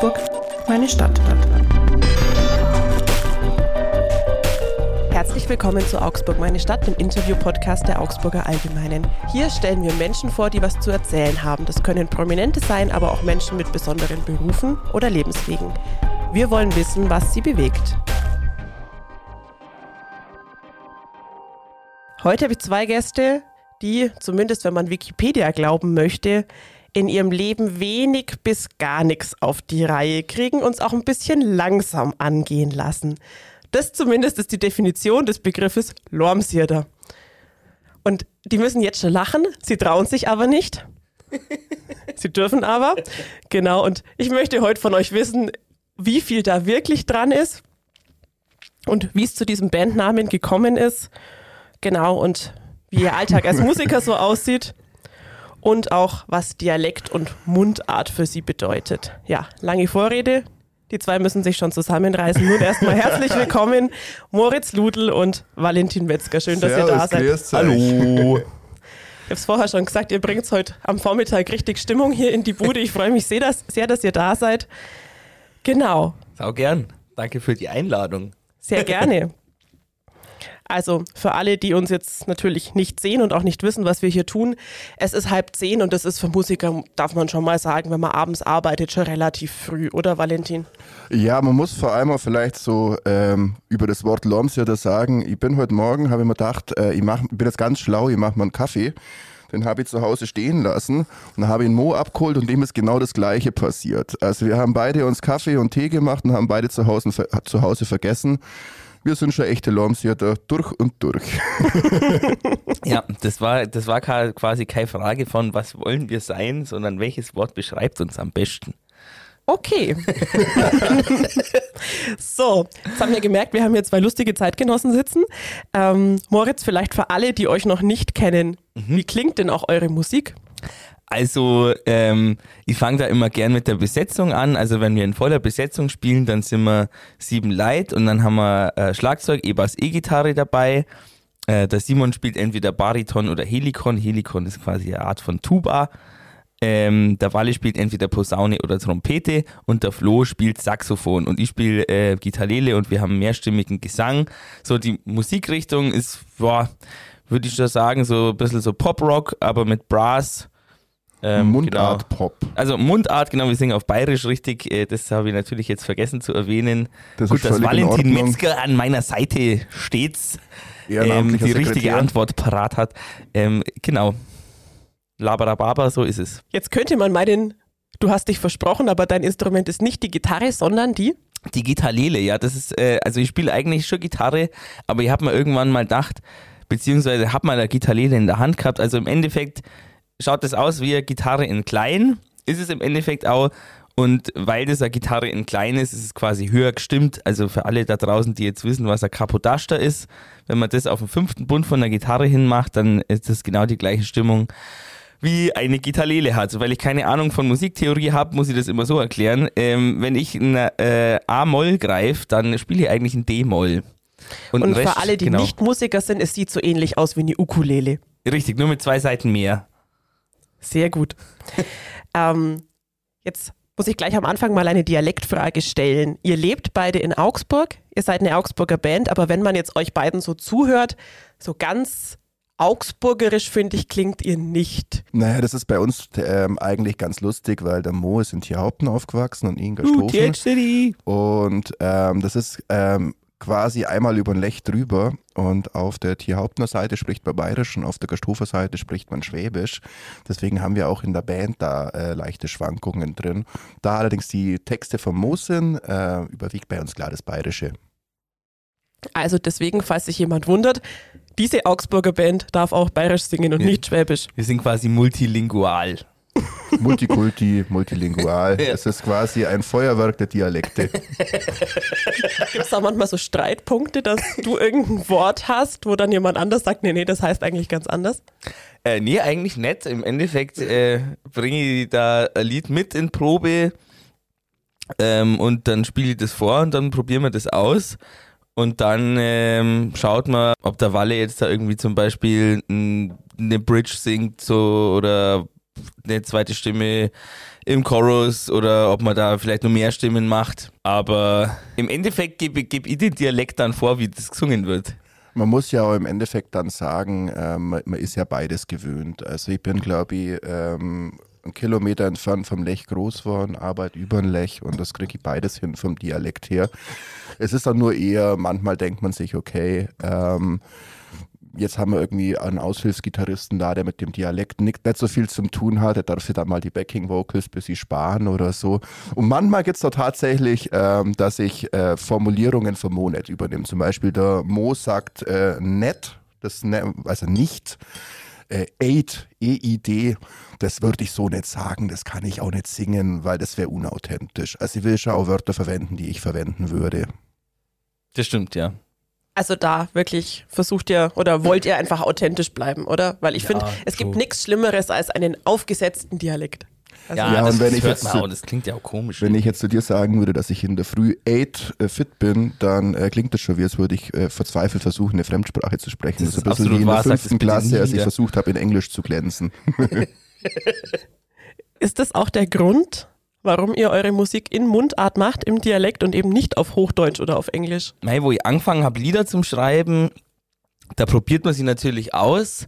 Augsburg, meine Stadt. Herzlich willkommen zu Augsburg, meine Stadt, dem Interview-Podcast der Augsburger Allgemeinen. Hier stellen wir Menschen vor, die was zu erzählen haben. Das können Prominente sein, aber auch Menschen mit besonderen Berufen oder Lebenswegen. Wir wollen wissen, was sie bewegt. Heute habe ich zwei Gäste, die, zumindest wenn man Wikipedia glauben möchte, in ihrem Leben wenig bis gar nichts auf die Reihe kriegen, uns auch ein bisschen langsam angehen lassen. Das zumindest ist die Definition des Begriffes Lormsierder. Und die müssen jetzt schon lachen, sie trauen sich aber nicht. sie dürfen aber. Genau, und ich möchte heute von euch wissen, wie viel da wirklich dran ist und wie es zu diesem Bandnamen gekommen ist. Genau, und wie ihr Alltag als Musiker so aussieht und auch was Dialekt und Mundart für sie bedeutet. Ja, lange Vorrede. Die zwei müssen sich schon zusammenreißen. Nun erstmal herzlich willkommen, Moritz Ludl und Valentin Metzger. Schön, dass Servus, ihr da seid. Hallo. Ich habe es vorher schon gesagt, ihr bringt heute am Vormittag richtig Stimmung hier in die Bude. Ich freue mich sehr, dass, sehr, dass ihr da seid. Genau, Sau gern. Danke für die Einladung. sehr gerne. Also für alle, die uns jetzt natürlich nicht sehen und auch nicht wissen, was wir hier tun, es ist halb zehn und das ist für Musiker, darf man schon mal sagen, wenn man abends arbeitet, schon relativ früh, oder Valentin? Ja, man muss vor allem auch vielleicht so ähm, über das Wort Lormsierder sagen, ich bin heute Morgen, habe ich mir gedacht, äh, ich, mach, bin jetzt ganz schlau, ich mache mal einen Kaffee. Den habe ich zu Hause stehen lassen und habe einen Mo abgeholt und dem ist genau das Gleiche passiert. Also wir haben beide uns Kaffee und Tee gemacht und haben beide zu Hause, zu Hause vergessen. Wir sind schon echte Lormsierder durch und durch. Ja, das war, das war quasi keine Frage von, was wollen wir sein, sondern welches Wort beschreibt uns am besten. Okay. so, jetzt haben wir gemerkt, wir haben hier zwei lustige Zeitgenossen sitzen. Ähm, Moritz, vielleicht für alle, die euch noch nicht kennen, wie klingt denn auch eure Musik? Also, ähm, ich fange da immer gern mit der Besetzung an. Also, wenn wir in voller Besetzung spielen, dann sind wir sieben Leute und dann haben wir äh, Schlagzeug, E-Bass, E-Gitarre dabei. Äh, der Simon spielt entweder Bariton oder Helikon. Helikon ist quasi eine Art von Tuba. Ähm, der Walle spielt entweder Posaune oder Trompete und der Flo spielt Saxophon und ich spiele äh, Gitarrele und wir haben mehrstimmigen Gesang. So die Musikrichtung ist, würde ich schon sagen, so ein bisschen so Pop-Rock, aber mit Brass. Ähm, Mundart Genau. Pop. Also Mundart, genau, wir singen auf Bayerisch richtig. Äh, das habe ich natürlich jetzt vergessen zu erwähnen. Das Gut, dass Valentin. Metzger an meiner Seite stets ähm, die richtige Sekretär. Antwort parat hat. Ähm, genau. Labarababa, so ist es. Jetzt könnte man meinen, du hast dich versprochen, aber dein Instrument ist nicht die Gitarre, sondern die. Die Gitarrele, ja, das ist, äh, also ich spiele eigentlich schon Gitarre, aber ich habe mir irgendwann mal gedacht, beziehungsweise habe mal eine Gitarrele in der Hand gehabt. Also im Endeffekt schaut das aus wie eine Gitarre in klein, ist es im Endeffekt auch. Und weil das eine Gitarre in klein ist, ist es quasi höher gestimmt. Also für alle da draußen, die jetzt wissen, was ein Kapodaster ist, wenn man das auf den fünften Bund von der Gitarre hinmacht, dann ist das genau die gleiche Stimmung wie eine Gitarrele hat. Weil ich keine Ahnung von Musiktheorie habe, muss ich das immer so erklären. Ähm, wenn ich ein äh, A-Moll greife, dann spiele ich eigentlich ein D-Moll. Und den für Rest- alle, die genau. nicht Musiker sind, es sieht so ähnlich aus wie eine Ukulele. Richtig, nur mit zwei Seiten mehr. Sehr gut. ähm, jetzt muss ich gleich am Anfang mal eine Dialektfrage stellen. Ihr lebt beide in Augsburg, ihr seid eine Augsburger Band, aber wenn man jetzt euch beiden so zuhört, so ganz augsburgerisch, finde ich, klingt ihr nicht. Naja, das ist bei uns ähm, eigentlich ganz lustig, weil der Mo ist in Tierhaupten aufgewachsen und in Uh. Und ähm, das ist ähm, quasi einmal über den Lech drüber. Und auf der Tierhauptner Seite spricht man Bayerisch und auf der Gasthofer Seite spricht man Schwäbisch. Deswegen haben wir auch in der Band da äh, leichte Schwankungen drin. Da allerdings die Texte vom Mo sind, äh, überwiegt bei uns klar das Bayerische. Also deswegen, falls sich jemand wundert, diese Augsburger Band darf auch bayerisch singen und Ja. nicht schwäbisch. Wir sind quasi multilingual. Multikulti, multilingual. Es ist quasi ein Feuerwerk der Dialekte. Gibt es da manchmal so Streitpunkte, dass du irgendein Wort hast, wo dann jemand anders sagt, nee, nee, das heißt eigentlich ganz anders? Äh, nee, eigentlich nicht. Im Endeffekt äh, bringe ich da ein Lied mit in Probe ähm, und dann spiele ich das vor und dann probieren wir das aus. Und dann ähm, schaut man, ob der Walle jetzt da irgendwie zum Beispiel eine Bridge singt so oder eine zweite Stimme im Chorus oder ob man da vielleicht noch mehr Stimmen macht. Aber im Endeffekt gebe geb ich den Dialekt dann vor, wie das gesungen wird. Man muss ja auch im Endeffekt dann sagen, ähm, man ist ja beides gewöhnt. Also ich bin, glaube ich, ähm, einen Kilometer entfernt vom Lech groß geworden, arbeite über ein Lech und das kriege ich beides hin vom Dialekt her. Es ist dann nur eher, manchmal denkt man sich, okay, ähm, jetzt haben wir irgendwie einen Aushilfsgitarristen da, der mit dem Dialekt nicht, nicht so viel zu tun hat. Der darf sich dann mal die Backing Vocals bis sie sparen oder so. Und manchmal gibt es da tatsächlich, ähm, dass ich äh, Formulierungen vom Mo nicht übernehme. Zum Beispiel der Mo sagt äh, net, das ne, also nicht. Äh, Aid, E-I-D, das würde ich so nicht sagen, das kann ich auch nicht singen, weil das wäre unauthentisch. Also ich will schon auch Wörter verwenden, die ich verwenden würde. Das stimmt, ja. Also da wirklich versucht ihr oder wollt ihr einfach authentisch bleiben, oder? Weil ich Ja, finde, es gibt so. nichts Schlimmeres als einen aufgesetzten Dialekt. Also, Ja, das und wenn ich hört jetzt auch, das klingt ja auch komisch. Wenn ich jetzt zu dir sagen würde, dass ich in der Früh 8 äh, fit bin, dann äh, klingt das schon wie, als würde ich äh, verzweifelt versuchen, eine Fremdsprache zu sprechen. Das Das ist ist ein bisschen absolut wie in der fünften Klasse, als ich versucht habe, in Englisch zu glänzen. Ist das auch der Grund, warum ihr eure Musik in Mundart macht, im Dialekt und eben nicht auf Hochdeutsch oder auf Englisch? Mei, wo ich angefangen habe, Lieder zum Schreiben, da probiert man sie natürlich aus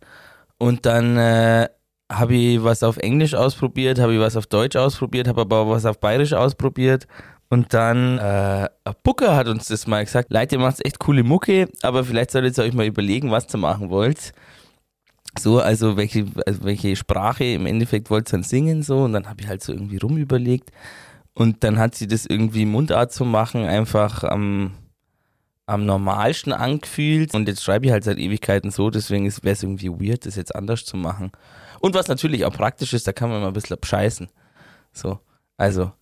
und dann äh, habe ich was auf Englisch ausprobiert, habe ich was auf Deutsch ausprobiert, habe aber auch was auf Bayerisch ausprobiert und dann äh, Booker hat uns das mal gesagt, Leute, ihr macht echt coole Mucke, aber vielleicht solltet ihr euch mal überlegen, was ihr machen wollt. So, also welche, also welche Sprache im Endeffekt wollt ihr dann singen so und dann habe ich halt so irgendwie rumüberlegt und dann hat sie das irgendwie Mundart zu machen einfach am am normalsten angefühlt und jetzt schreibe ich halt seit Ewigkeiten so, deswegen wäre es irgendwie weird, das jetzt anders zu machen. Und was natürlich auch praktisch ist, da kann man mal ein bisschen abscheißen. So, also.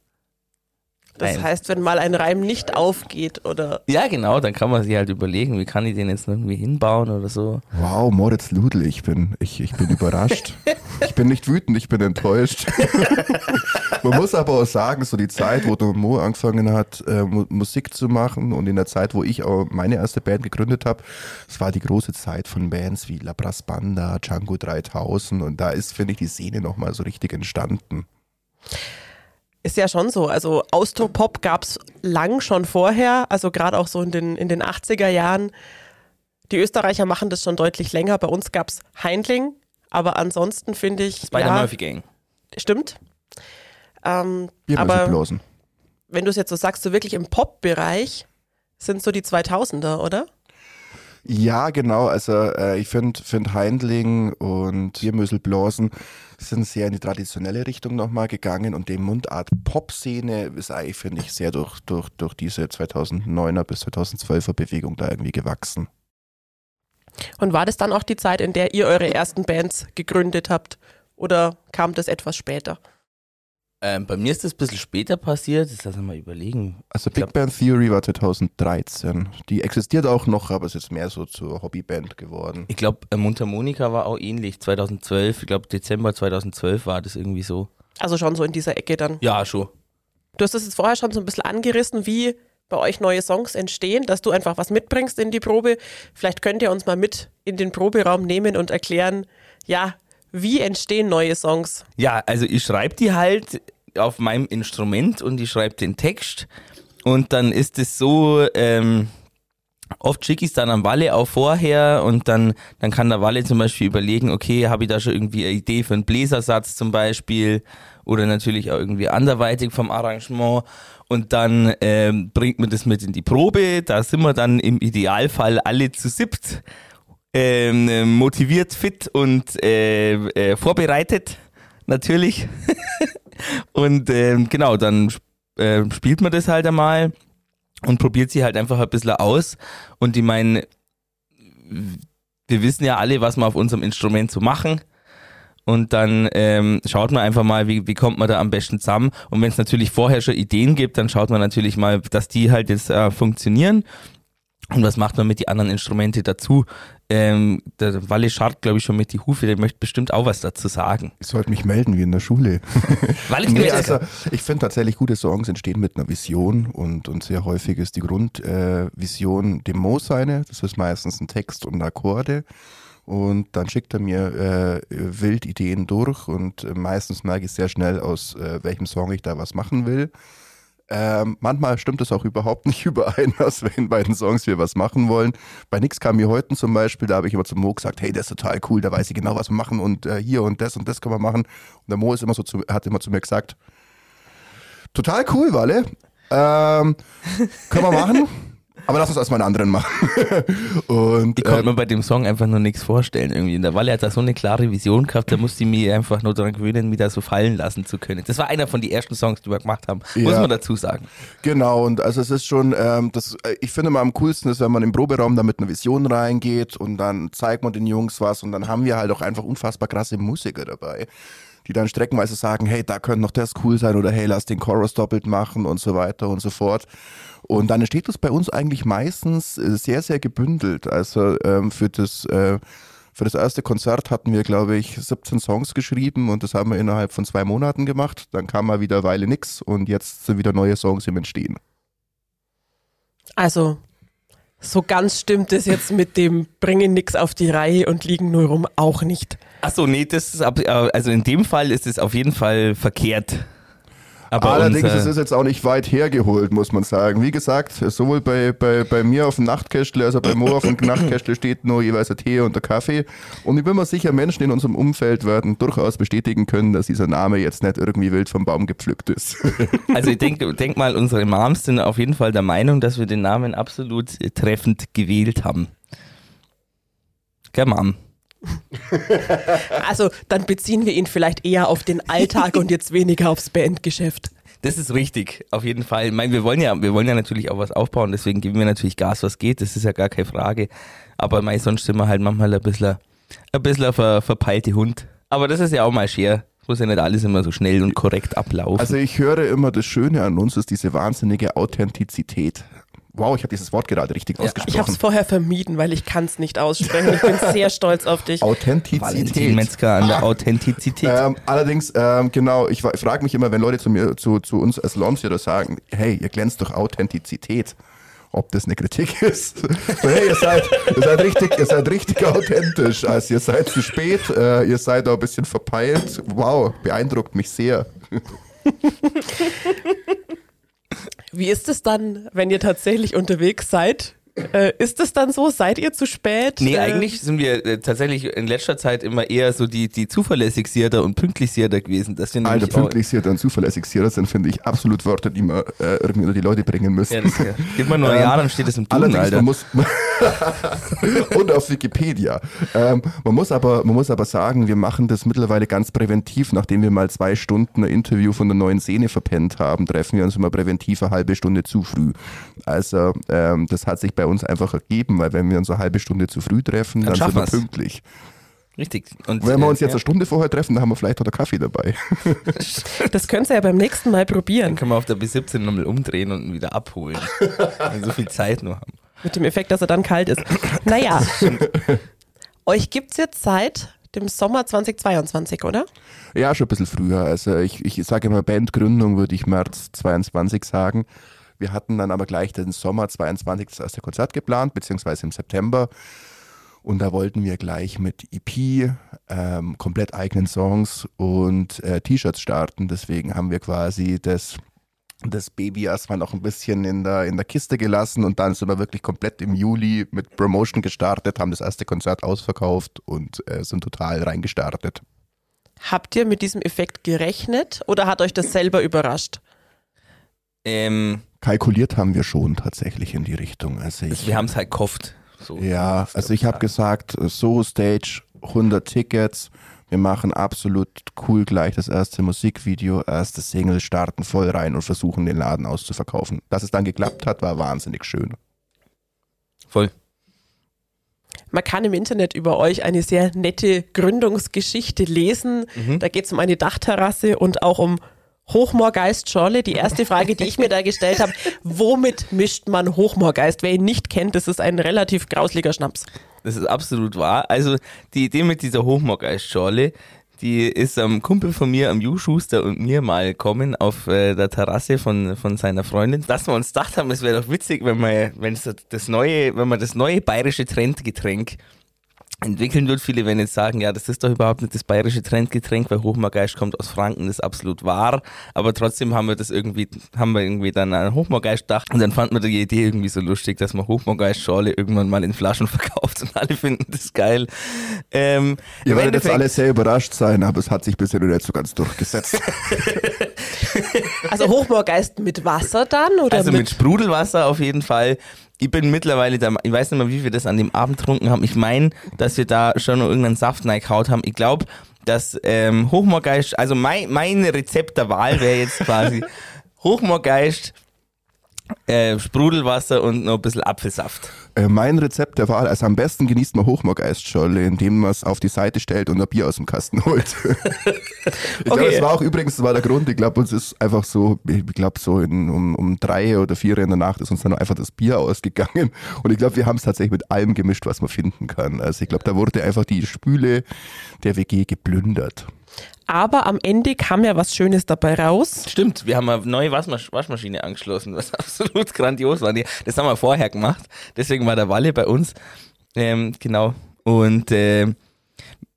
Das Nein. heißt, wenn mal ein Reim nicht aufgeht oder Ja, genau, dann kann man sich halt überlegen, wie kann ich den jetzt irgendwie hinbauen oder so. Wow, Moritz Ludl, ich bin, ich, ich bin überrascht. ich bin nicht wütend, ich bin enttäuscht. Man muss aber auch sagen, so die Zeit, wo der Mo angefangen hat, äh, Mu- Musik zu machen und in der Zeit, wo ich auch meine erste Band gegründet habe, es war die große Zeit von Bands wie La Brass Banda, Django 3000 und da ist, finde ich, die Szene nochmal so richtig entstanden. Ist ja schon so. Also Austropop gab es lang schon vorher, also gerade auch so in den, in den 80er Jahren. Die Österreicher machen das schon deutlich länger. Bei uns gab es Heindling, aber ansonsten finde ich, Spider-Murphy Gang. stimmt. Ähm, Wir aber wenn du es jetzt so sagst, so wirklich im Pop-Bereich sind so die 2000er, oder? Ja, genau. Also äh, ich finde find Heindling und Biermösel Blasen sind sehr in die traditionelle Richtung nochmal gegangen und die Mundart-Pop-Szene ist eigentlich, finde ich, sehr durch, durch, durch diese 2009er bis 2012er Bewegung da irgendwie gewachsen. Und war das dann auch die Zeit, in der ihr eure ersten Bands gegründet habt? Oder kam das etwas später? Ähm, bei mir ist das ein bisschen später passiert, jetzt lass uns mal überlegen. Also Big glaub- Band Theory war 2013. Die existiert auch noch, aber es ist mehr so zur Hobbyband geworden. Ich glaube, äh, Mundharmonika war auch ähnlich, 2012, ich glaube Dezember 2012 war das irgendwie so. Also schon so in dieser Ecke dann. Ja, schon. Du hast es jetzt vorher schon so ein bisschen angerissen, wie bei euch neue Songs entstehen, dass du einfach was mitbringst in die Probe. Vielleicht könnt ihr uns mal mit in den Proberaum nehmen und erklären, ja, wie entstehen neue Songs? Ja, also ich schreibe die halt auf meinem Instrument und ich schreibe den Text. Und dann ist es so, ähm, oft schicke ich es dann am Walle auch vorher und dann, dann kann der Walle zum Beispiel überlegen, okay, habe ich da schon irgendwie eine Idee für einen Bläsersatz zum Beispiel oder natürlich auch irgendwie anderweitig vom Arrangement. Und dann ähm, bringt man das mit in die Probe, da sind wir dann im Idealfall alle zu siebt ähm, äh, motiviert, fit und äh, äh, vorbereitet, natürlich. und ähm, genau, dann äh, spielt man das halt einmal und probiert sie halt einfach ein bisschen aus. Und ich meine, wir wissen ja alle, was wir auf unserem Instrument so machen. Und dann ähm, schaut man einfach mal, wie, wie kommt man da am besten zusammen. Und wenn es natürlich vorher schon Ideen gibt, dann schaut man natürlich mal, dass die halt jetzt äh, funktionieren. Und was macht man mit die anderen Instrumente dazu? Ähm, der Walle scharrt, glaube ich, schon mit die Hufe, der möchte bestimmt auch was dazu sagen. Ich sollte mich melden wie in der Schule. Walle, Nee, also ich finde tatsächlich, gute Songs entstehen mit einer Vision und, und sehr häufig ist die Grundvision äh, dem Mo seine. Das ist meistens ein Text und Akkorde. und dann schickt er mir äh, wild Ideen durch und äh, meistens merke ich sehr schnell, aus äh, welchem Song ich da was machen will. Ähm, manchmal stimmt es auch überhaupt nicht überein, aus welchen beiden Songs wir was machen wollen. Bei Nix kam mir heute zum Beispiel, da habe ich immer zum Mo gesagt, hey, das ist total cool, da weiß ich genau, was wir machen und äh, hier und das und das können wir machen. Und der Mo ist immer so zu, hat immer zu mir gesagt, total cool, Walle. Ähm, können wir machen? Aber lass uns erstmal einen anderen machen. und, ich konnte ähm, mir bei dem Song einfach nur nichts vorstellen. Irgendwie. In der Walle hat da so eine klare Vision gehabt, da musste ich mich einfach nur daran gewöhnen, mich da so fallen lassen zu können. Das war einer von den ersten Songs, die wir gemacht haben, muss man dazu sagen. Genau, und also es ist schon, ähm, das, äh, ich finde mal am coolsten ist, wenn man im Proberaum da mit einer Vision reingeht und dann zeigt man den Jungs was und dann haben wir halt auch einfach unfassbar krasse Musiker dabei die dann streckenweise sagen, hey, da könnte noch das cool sein oder hey, lass den Chorus doppelt machen und so weiter und so fort. Und dann entsteht das bei uns eigentlich meistens äh, sehr, sehr gebündelt. Also ähm, für das äh, für das erste Konzert hatten wir, glaube ich, 17 Songs geschrieben und das haben wir innerhalb von zwei Monaten gemacht. Dann kam mal wieder Weile nix und jetzt sind wieder neue Songs im Entstehen. Also, so ganz stimmt es jetzt mit dem Bringen nix auf die Reihe und liegen nur rum auch nicht. Achso, nee, das ist ab, äh, also in dem Fall ist es auf jeden Fall verkehrt. Aber Allerdings unser... ist es jetzt auch nicht weit hergeholt, muss man sagen. Wie gesagt, sowohl bei, bei, bei mir auf dem Nachtkästle, also bei Mo auf dem Nachtkästle steht nur jeweils ein Tee und der Kaffee. Und ich bin mir sicher, Menschen in unserem Umfeld werden durchaus bestätigen können, dass dieser Name jetzt nicht irgendwie wild vom Baum gepflückt ist. Also ich denke denk mal, unsere Moms sind auf jeden Fall der Meinung, dass wir den Namen absolut treffend gewählt haben. Gell, Mom? also dann beziehen wir ihn vielleicht eher auf den Alltag und jetzt weniger aufs Bandgeschäft. Das ist richtig, auf jeden Fall. Ich meine, wir wollen ja, wir wollen ja natürlich auch was aufbauen, deswegen geben wir natürlich Gas, was geht, das ist ja gar keine Frage. Aber mei, sonst sind wir halt manchmal ein bisschen, ein bisschen ver, verpeilte Hund. Aber das ist ja auch mal scher. Muss ja nicht alles immer so schnell und korrekt ablaufen. Also ich höre immer, das Schöne an uns ist diese wahnsinnige Authentizität. Wow, ich habe dieses Wort gerade richtig ja, ausgesprochen. Ich habe es vorher vermieden, weil ich kann es nicht aussprechen. Ich bin sehr stolz auf dich. Authentizität. Metzger an der Authentizität. Ähm, allerdings, ähm, genau, ich, ich frage mich immer, wenn Leute zu mir, zu, zu uns als Loms oder sagen, hey, ihr glänzt durch Authentizität ob das eine Kritik ist. So, hey, ihr seid, ihr seid richtig, ihr seid richtig authentisch. Also ihr seid zu spät, äh, ihr seid auch ein bisschen verpeilt. Wow, beeindruckt mich sehr. Wie ist es dann, wenn ihr tatsächlich unterwegs seid? Äh, ist es dann so? Seid ihr zu spät? Nee, äh, eigentlich sind wir äh, tatsächlich in letzter Zeit immer eher so die, die zuverlässigsierter und pünktlichsierter gewesen. Dass wir Alter, pünktlichsierter und zuverlässigierter sind, finde ich absolut Wörter, die man äh, irgendwie unter die Leute bringen müssen. Ja, das, ja. Gib mal nur ein Jahr, dann steht es im Duden, Alter. Man muss und auf Wikipedia. Ähm, man, muss aber, man muss aber sagen, wir machen das mittlerweile ganz präventiv. Nachdem wir mal zwei Stunden ein Interview von der neuen Szene verpennt haben, treffen wir uns immer präventiv eine halbe Stunde zu früh. Also ähm, das hat sich bei uns einfach ergeben, weil wenn wir uns eine halbe Stunde zu früh treffen, dann, dann sind wir pünktlich. Richtig. Und wenn wir uns jetzt ja. eine Stunde vorher treffen, dann haben wir vielleicht auch einen Kaffee dabei. Das könnt ihr ja beim nächsten Mal probieren. Dann können wir auf der B17 nochmal umdrehen und ihn wieder abholen. wenn wir so viel Zeit nur haben. Mit dem Effekt, dass er dann kalt ist. Naja. Euch gibt es jetzt seit dem Sommer 2022, oder? Ja, schon ein bisschen früher. Also ich, ich sage immer, Bandgründung würde ich März 22 sagen. Wir hatten dann aber gleich den Sommer 22 das erste Konzert geplant, beziehungsweise im September. Und da wollten wir gleich mit EP, ähm, komplett eigenen Songs und äh, T-Shirts starten. Deswegen haben wir quasi das, das Baby erstmal noch ein bisschen in der, in der Kiste gelassen und dann sind wir wirklich komplett im Juli mit Promotion gestartet, haben das erste Konzert ausverkauft und äh, sind total reingestartet. Habt ihr mit diesem Effekt gerechnet oder hat euch das selber überrascht? Ähm, kalkuliert haben wir schon tatsächlich in die Richtung. Also ich, wir haben es halt gehofft. So ja, also ich habe gesagt, so Stage, 100 Tickets, wir machen absolut cool gleich das erste Musikvideo, erste Single, starten voll rein und versuchen den Laden auszuverkaufen. Dass es dann geklappt hat, war wahnsinnig schön. Voll. Man kann im Internet über euch eine sehr nette Gründungsgeschichte lesen. Mhm. Da geht es um eine Dachterrasse und auch um Hochmoorgeist Schorle. Die erste Frage, die ich mir da gestellt habe, womit mischt man Hochmoorgeist? Wer ihn nicht kennt, das ist ein relativ grauslicher Schnaps. Das ist absolut wahr. Also die Idee mit dieser Hochmoorgeist Schorle, die ist am Kumpel von mir, am Ju Schuster und mir mal kommen auf äh, der Terrasse von, von seiner Freundin, dass wir uns gedacht haben, es wäre doch witzig, wenn man, wenn das neue, wenn man das neue bayerische Trendgetränk entwickeln wird. Viele werden jetzt sagen, ja, das ist doch überhaupt nicht das bayerische Trendgetränk, weil Hochmoorgeist kommt aus Franken, das ist absolut wahr. Aber trotzdem haben wir das irgendwie, haben wir irgendwie dann an Hochmoorgeist gedacht und dann fanden wir die Idee irgendwie so lustig, dass man Hochmoorgeist-Schorle irgendwann mal in Flaschen verkauft und alle finden das geil. Ähm, Ihr werdet jetzt alle sehr überrascht sein, aber es hat sich bisher noch nicht so ganz durchgesetzt. also Hochmoorgeist mit Wasser dann? Oder also mit, mit Sprudelwasser auf jeden Fall ich bin mittlerweile da, ich weiß nicht mehr, wie wir das an dem Abend getrunken haben. Ich meine, dass wir da schon noch irgendeinen Saft reingehaut haben. Ich glaube, dass ähm, Hochmoorgeist, also mein, mein Rezept der Wahl wäre jetzt quasi Hochmoorgeist, äh, Sprudelwasser und noch ein bisschen Apfelsaft. Äh, mein Rezept der Wahl, also am besten genießt man Hochmoorgeistscholle, indem man es auf die Seite stellt und ein Bier aus dem Kasten holt. ich okay. glaube, das war auch übrigens, das war der Grund, ich glaube, uns ist einfach so, ich glaube so in, um, um drei oder vier in der Nacht ist uns dann einfach das Bier ausgegangen und ich glaube, wir haben es tatsächlich mit allem gemischt, was man finden kann. Also ich glaube, da wurde einfach die Spüle der WG geplündert. Aber am Ende kam ja was Schönes dabei raus. Stimmt, wir haben eine neue Waschmasch Waschmaschine angeschlossen, was absolut grandios war. Das haben wir vorher gemacht. Deswegen war der Walle bei uns. Ähm, genau. Und äh,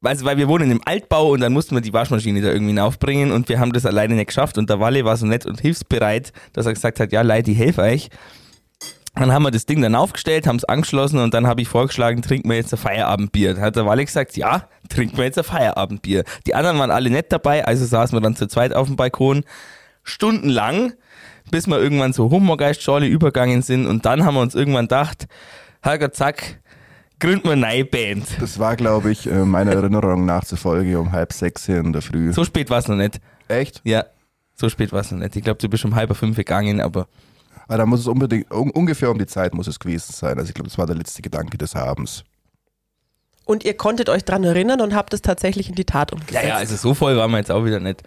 also, weil wir wohnen im Altbau und dann mussten wir die Waschmaschine da irgendwie aufbringen und wir haben das alleine nicht geschafft. Und der Walle war so nett und hilfsbereit, dass er gesagt hat, ja, Leute, ich helfe euch. Dann haben wir das Ding dann aufgestellt, haben es angeschlossen und dann habe ich vorgeschlagen, trinken wir jetzt ein Feierabendbier. Dann hat der Walle gesagt, ja, trinken wir jetzt ein Feierabendbier. Die anderen waren alle nett dabei, also saßen wir dann zu zweit auf dem Balkon, stundenlang, bis wir irgendwann so Humorgeist-Schorle übergangen sind und dann haben wir uns irgendwann gedacht, Herrgott, zack, gründen wir eine neue Band. Das war, glaube ich, äh, meiner Erinnerung nach zur Folge um halb sechs hier in der Früh. So spät war es noch nicht. Echt? Ja, so spät war es noch nicht. Ich glaube, du bist um halb fünf gegangen, aber weil da muss es unbedingt, un, ungefähr um die Zeit muss es gewesen sein. Also ich glaube, das war der letzte Gedanke des Abends. Und ihr konntet euch dran erinnern und habt es tatsächlich in die Tat umgesetzt. Ja, ja, also so voll waren wir jetzt auch wieder nicht.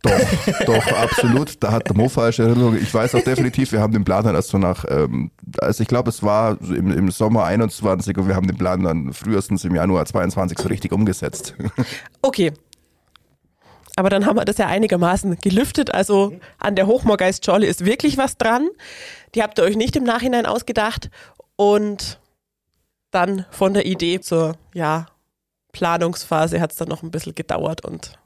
Doch, doch, absolut. Da hat der Mo falsche Erinnerung. Ich weiß auch definitiv, wir haben den Plan dann erst so nach, ähm, also ich glaube, es war im, im Sommer 21 und wir haben den Plan dann frühestens im Januar 22 so richtig umgesetzt. Okay, aber dann haben wir das ja einigermaßen gelüftet. Also an der Hochmoorgeist Jolly ist wirklich was dran. Die habt ihr euch nicht im Nachhinein ausgedacht. Und dann von der Idee zur ja, Planungsphase hat es dann noch ein bisschen gedauert und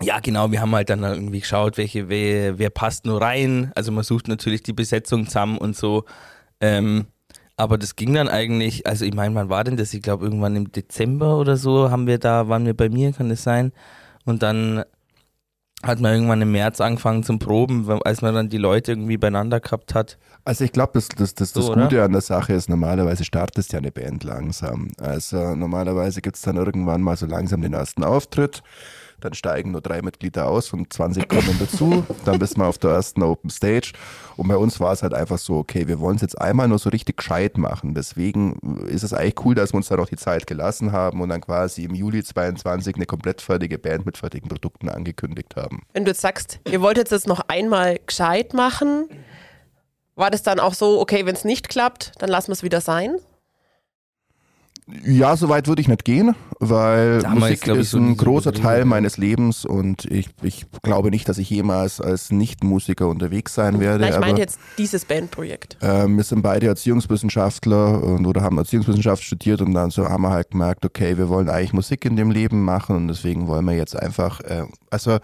ja, genau, wir haben halt dann irgendwie geschaut, welche, wer, wer passt nur rein. Also man sucht natürlich die Besetzung zusammen und so. Ähm, aber das ging dann eigentlich, also ich meine, wann war denn das? Ich glaube, irgendwann im Dezember oder so haben wir da, waren wir bei mir, kann das sein? Und dann hat man irgendwann im März angefangen zum Proben, als man dann die Leute irgendwie beieinander gehabt hat. Also ich glaube, das, das, das, das so, Gute an der Sache ist, normalerweise startest ja eine Band langsam. Also normalerweise gibt es dann irgendwann mal so langsam den ersten Auftritt dann steigen nur drei Mitglieder aus und 20 kommen dazu, dann bist wir auf der ersten Open Stage und bei uns war es halt einfach so, okay, wir wollen es jetzt einmal nur so richtig gescheit machen, deswegen ist es eigentlich cool, dass wir uns da noch die Zeit gelassen haben und dann quasi im Juli 22 eine komplett fertige Band mit fertigen Produkten angekündigt haben. Wenn du jetzt sagst, ihr wolltet es noch einmal gescheit machen, war das dann auch so, okay, wenn es nicht klappt, dann lassen wir es wieder sein? Ja, so weit würde ich nicht gehen, weil Musik ist so ein großer Teil meines Lebens und ich, ich glaube nicht, dass ich jemals als Nicht-Musiker unterwegs sein werde. Na, ich meine jetzt dieses Bandprojekt. Äh, wir sind beide Erziehungswissenschaftler und, oder haben Erziehungswissenschaft studiert und dann so haben wir halt gemerkt, okay, wir wollen eigentlich Musik in dem Leben machen und deswegen wollen wir jetzt einfach, äh, also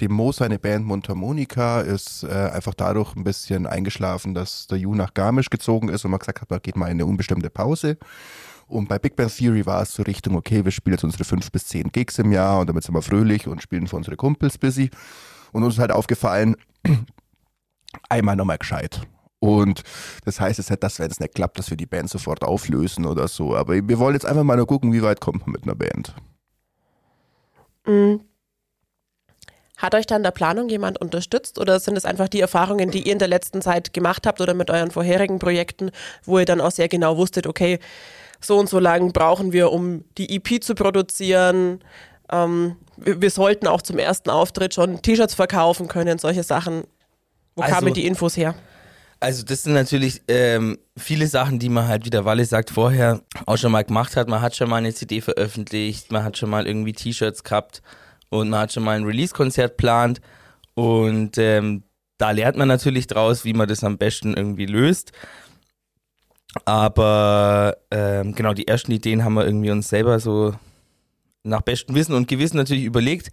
dem Mo seine Band Mundharmonika ist äh, einfach dadurch ein bisschen eingeschlafen, dass der Ju nach Garmisch gezogen ist und man gesagt hat, man geht mal in eine unbestimmte Pause. Und bei Big Bang Theory war es so Richtung, okay, wir spielen jetzt unsere fünf bis zehn Gigs im Jahr und damit sind wir fröhlich und spielen für unsere Kumpels busy. Und uns ist halt aufgefallen, einmal nochmal gescheit. Und das heißt jetzt nicht, dass wenn es nicht klappt, dass wir die Band sofort auflösen oder so. Aber wir wollen jetzt einfach mal nur gucken, wie weit kommt man mit einer Band. Mhm. Hat euch dann der Planung jemand unterstützt oder sind es einfach die Erfahrungen, die ihr in der letzten Zeit gemacht habt oder mit euren vorherigen Projekten, wo ihr dann auch sehr genau wusstet, okay, so und so lang brauchen wir, um die EP zu produzieren. Ähm, wir, wir, sollten auch zum ersten Auftritt schon T-Shirts verkaufen können, solche Sachen. Wo also, kamen die Infos her? Also das sind natürlich ähm, viele Sachen, die man halt, wie der Walle sagt, vorher auch schon mal gemacht hat. Man hat schon mal eine CD veröffentlicht, man hat schon mal irgendwie T-Shirts gehabt und man hat schon mal ein Release-Konzert plant und ähm, da lernt man natürlich draus, wie man das am besten irgendwie löst. Aber ähm, genau, die ersten Ideen haben wir irgendwie uns selber so nach bestem Wissen und Gewissen natürlich überlegt.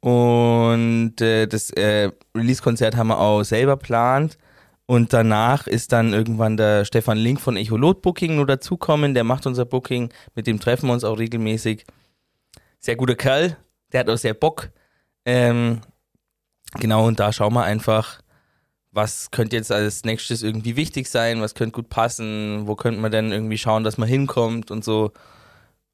Und äh, das äh, Release-Konzert haben wir auch selber plant. Und danach ist dann irgendwann der Stefan Link von Echolot Booking nur dazukommen. Der macht unser Booking. Mit dem treffen wir uns auch regelmäßig. Sehr guter Kerl. Der hat auch sehr Bock. Ähm, genau, und da schauen wir einfach, was könnte jetzt als nächstes irgendwie wichtig sein, was könnte gut passen, wo könnte man denn irgendwie schauen, dass man hinkommt und so.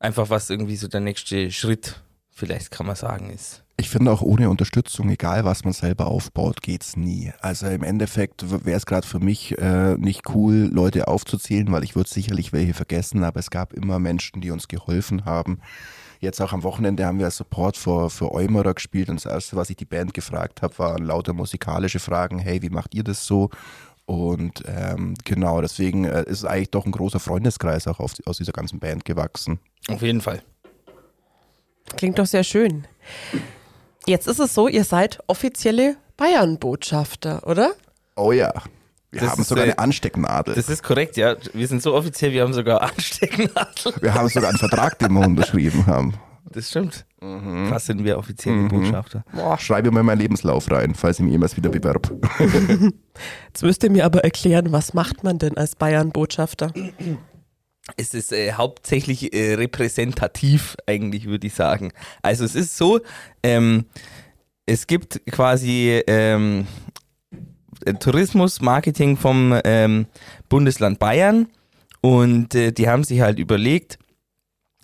Einfach was irgendwie so der nächste Schritt, vielleicht kann man sagen, ist. Ich finde auch ohne Unterstützung, egal was man selber aufbaut, geht's nie. Also im Endeffekt wäre es gerade für mich äh, nicht cool, Leute aufzuzählen, weil ich würde sicherlich welche vergessen, aber es gab immer Menschen, die uns geholfen haben. Jetzt auch am Wochenende haben wir als Support für, für Eumerer gespielt und das Erste, was ich die Band gefragt habe, waren lauter musikalische Fragen. Hey, wie macht ihr das so? Und ähm, genau, deswegen äh, ist es eigentlich doch ein großer Freundeskreis auch auf, aus dieser ganzen Band gewachsen. Auf jeden Fall. Klingt doch sehr schön. Jetzt ist es so, ihr seid offizielle Bayern-Botschafter, oder? Oh ja. Wir Das haben sogar eine Anstecknadel. Das ist korrekt, ja. Wir sind so offiziell, wir haben sogar Anstecknadel. Wir haben sogar einen Vertrag, den wir unterschrieben haben. Das stimmt. Krass sind wir offizielle Botschafter. Schreibe mir meinen Lebenslauf rein, falls ich mich jemals wieder bewerb. Jetzt müsst ihr mir aber erklären, was macht man denn als Bayern-Botschafter? Es ist äh, hauptsächlich äh, repräsentativ, eigentlich, würde ich sagen. Also es ist so, ähm, es gibt quasi ähm, äh, Tourismusmarketing vom ähm, Bundesland Bayern. Und äh, die haben sich halt überlegt,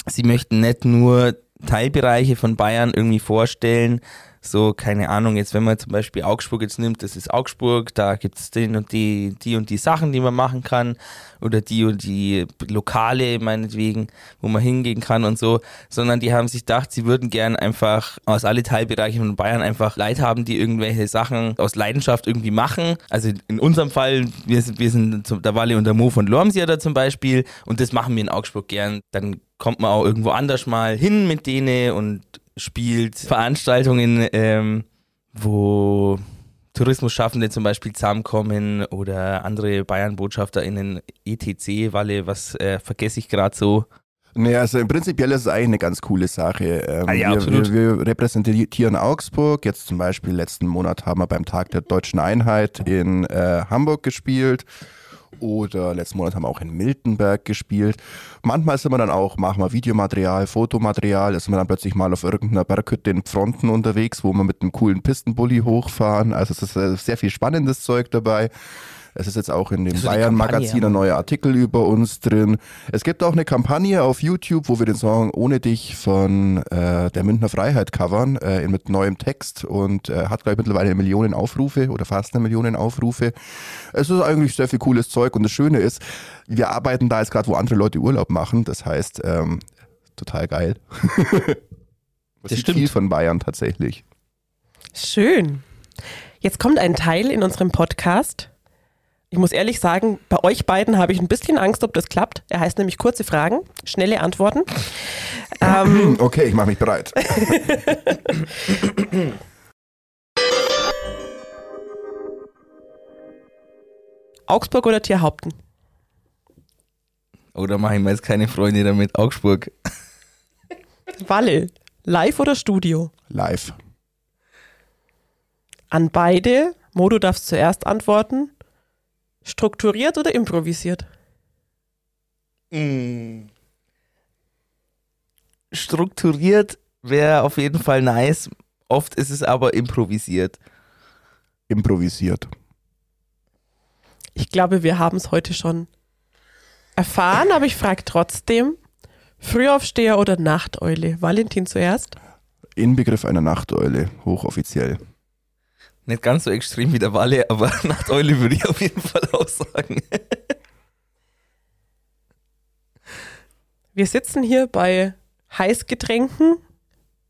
sie möchten nicht nur Teilbereiche von Bayern irgendwie vorstellen, so, keine Ahnung, jetzt wenn man zum Beispiel Augsburg jetzt nimmt, das ist Augsburg, da gibt es den und die, die und die Sachen, die man machen kann oder die und die Lokale meinetwegen, wo man hingehen kann und so, sondern die haben sich gedacht, sie würden gern einfach aus alle Teilbereiche von Bayern einfach Leute haben, die irgendwelche Sachen aus Leidenschaft irgendwie machen. Also in unserem Fall, wir sind, wir sind der Walle und der Mo von Lormsier da zum Beispiel und das machen wir in Augsburg gern. Dann kommt man auch irgendwo anders mal hin mit denen und spielt Veranstaltungen, ähm, wo Tourismusschaffende zum Beispiel zusammenkommen oder andere Bayern-BotschafterInnen, ETC, Walle, was äh, vergesse ich gerade so. Nee, also im Prinzipiell ist es eigentlich eine ganz coole Sache. Ähm, Ah ja, wir, absolut. Wir, wir repräsentieren Augsburg. Jetzt zum Beispiel letzten Monat haben wir beim Tag der Deutschen Einheit in äh, Hamburg gespielt. Oder letzten Monat haben wir auch in Miltenberg gespielt. Manchmal sind wir dann auch, machen wir Videomaterial, Fotomaterial, sind wir dann plötzlich mal auf irgendeiner Berghütte in Fronten unterwegs, wo wir mit einem coolen Pistenbully hochfahren. Also es ist äh, sehr viel spannendes Zeug dabei. Es ist jetzt auch in dem Bayern-Magazin ein neuer Artikel über uns drin. Es gibt auch eine Kampagne auf YouTube, wo wir den Song Ohne dich von äh, der Münchner Freiheit covern, äh, mit neuem Text und äh, hat, glaube ich, mittlerweile eine Million Aufrufe oder fast eine Million Aufrufe. Es ist eigentlich sehr viel cooles Zeug und das Schöne ist, wir arbeiten da jetzt gerade, wo andere Leute Urlaub machen. Das heißt, ähm, total geil. Das sieht stimmt. viel von Bayern tatsächlich. Schön. Jetzt kommt ein Teil in unserem Podcast. Ich muss ehrlich sagen, bei euch beiden habe ich ein bisschen Angst, ob das klappt. Er heißt nämlich kurze Fragen, schnelle Antworten. Ähm, Okay, ich mache mich bereit. Augsburg oder Tierhaupten? Oder mache ich mir jetzt keine Freunde damit? Augsburg. Walle, live oder Studio? Live. An beide. Mo, du darfst zuerst antworten. Strukturiert oder improvisiert? Strukturiert wäre auf jeden Fall nice. Oft ist es aber improvisiert. Improvisiert. Ich glaube, wir haben es heute schon erfahren, aber ich frage trotzdem. Frühaufsteher oder Nachteule? Valentin zuerst. Inbegriff einer Nachteule, hochoffiziell. Nicht ganz so extrem wie der Walle, aber nach Eule würde ich auf jeden Fall auch sagen. Wir sitzen hier bei Heißgetränken.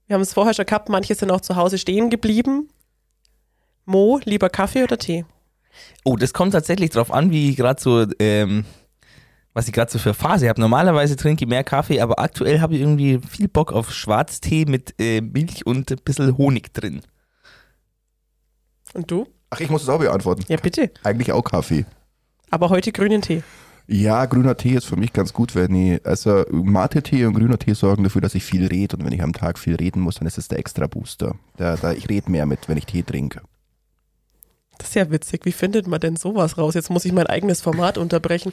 Wir haben es vorher schon gehabt, manche sind auch zu Hause stehen geblieben. Mo, lieber Kaffee oder Tee? Oh, das kommt tatsächlich drauf an, wie ich gerade so, ähm, was ich gerade so für Phase habe. Normalerweise trinke ich mehr Kaffee, aber aktuell habe ich irgendwie viel Bock auf Schwarztee mit äh, Milch und ein bisschen Honig drin. Und du? Ach, ich muss es auch beantworten. Ja, bitte. Eigentlich auch Kaffee. Aber heute grünen Tee. Ja, grüner Tee ist für mich ganz gut, wenn ich, also Mate-Tee und grüner Tee sorgen dafür, dass ich viel rede und wenn ich am Tag viel reden muss, dann ist es der extra Booster. Da, da, ich rede mehr mit, wenn ich Tee trinke. Das ist ja witzig. Wie findet man denn sowas raus? Jetzt muss ich mein eigenes Format unterbrechen.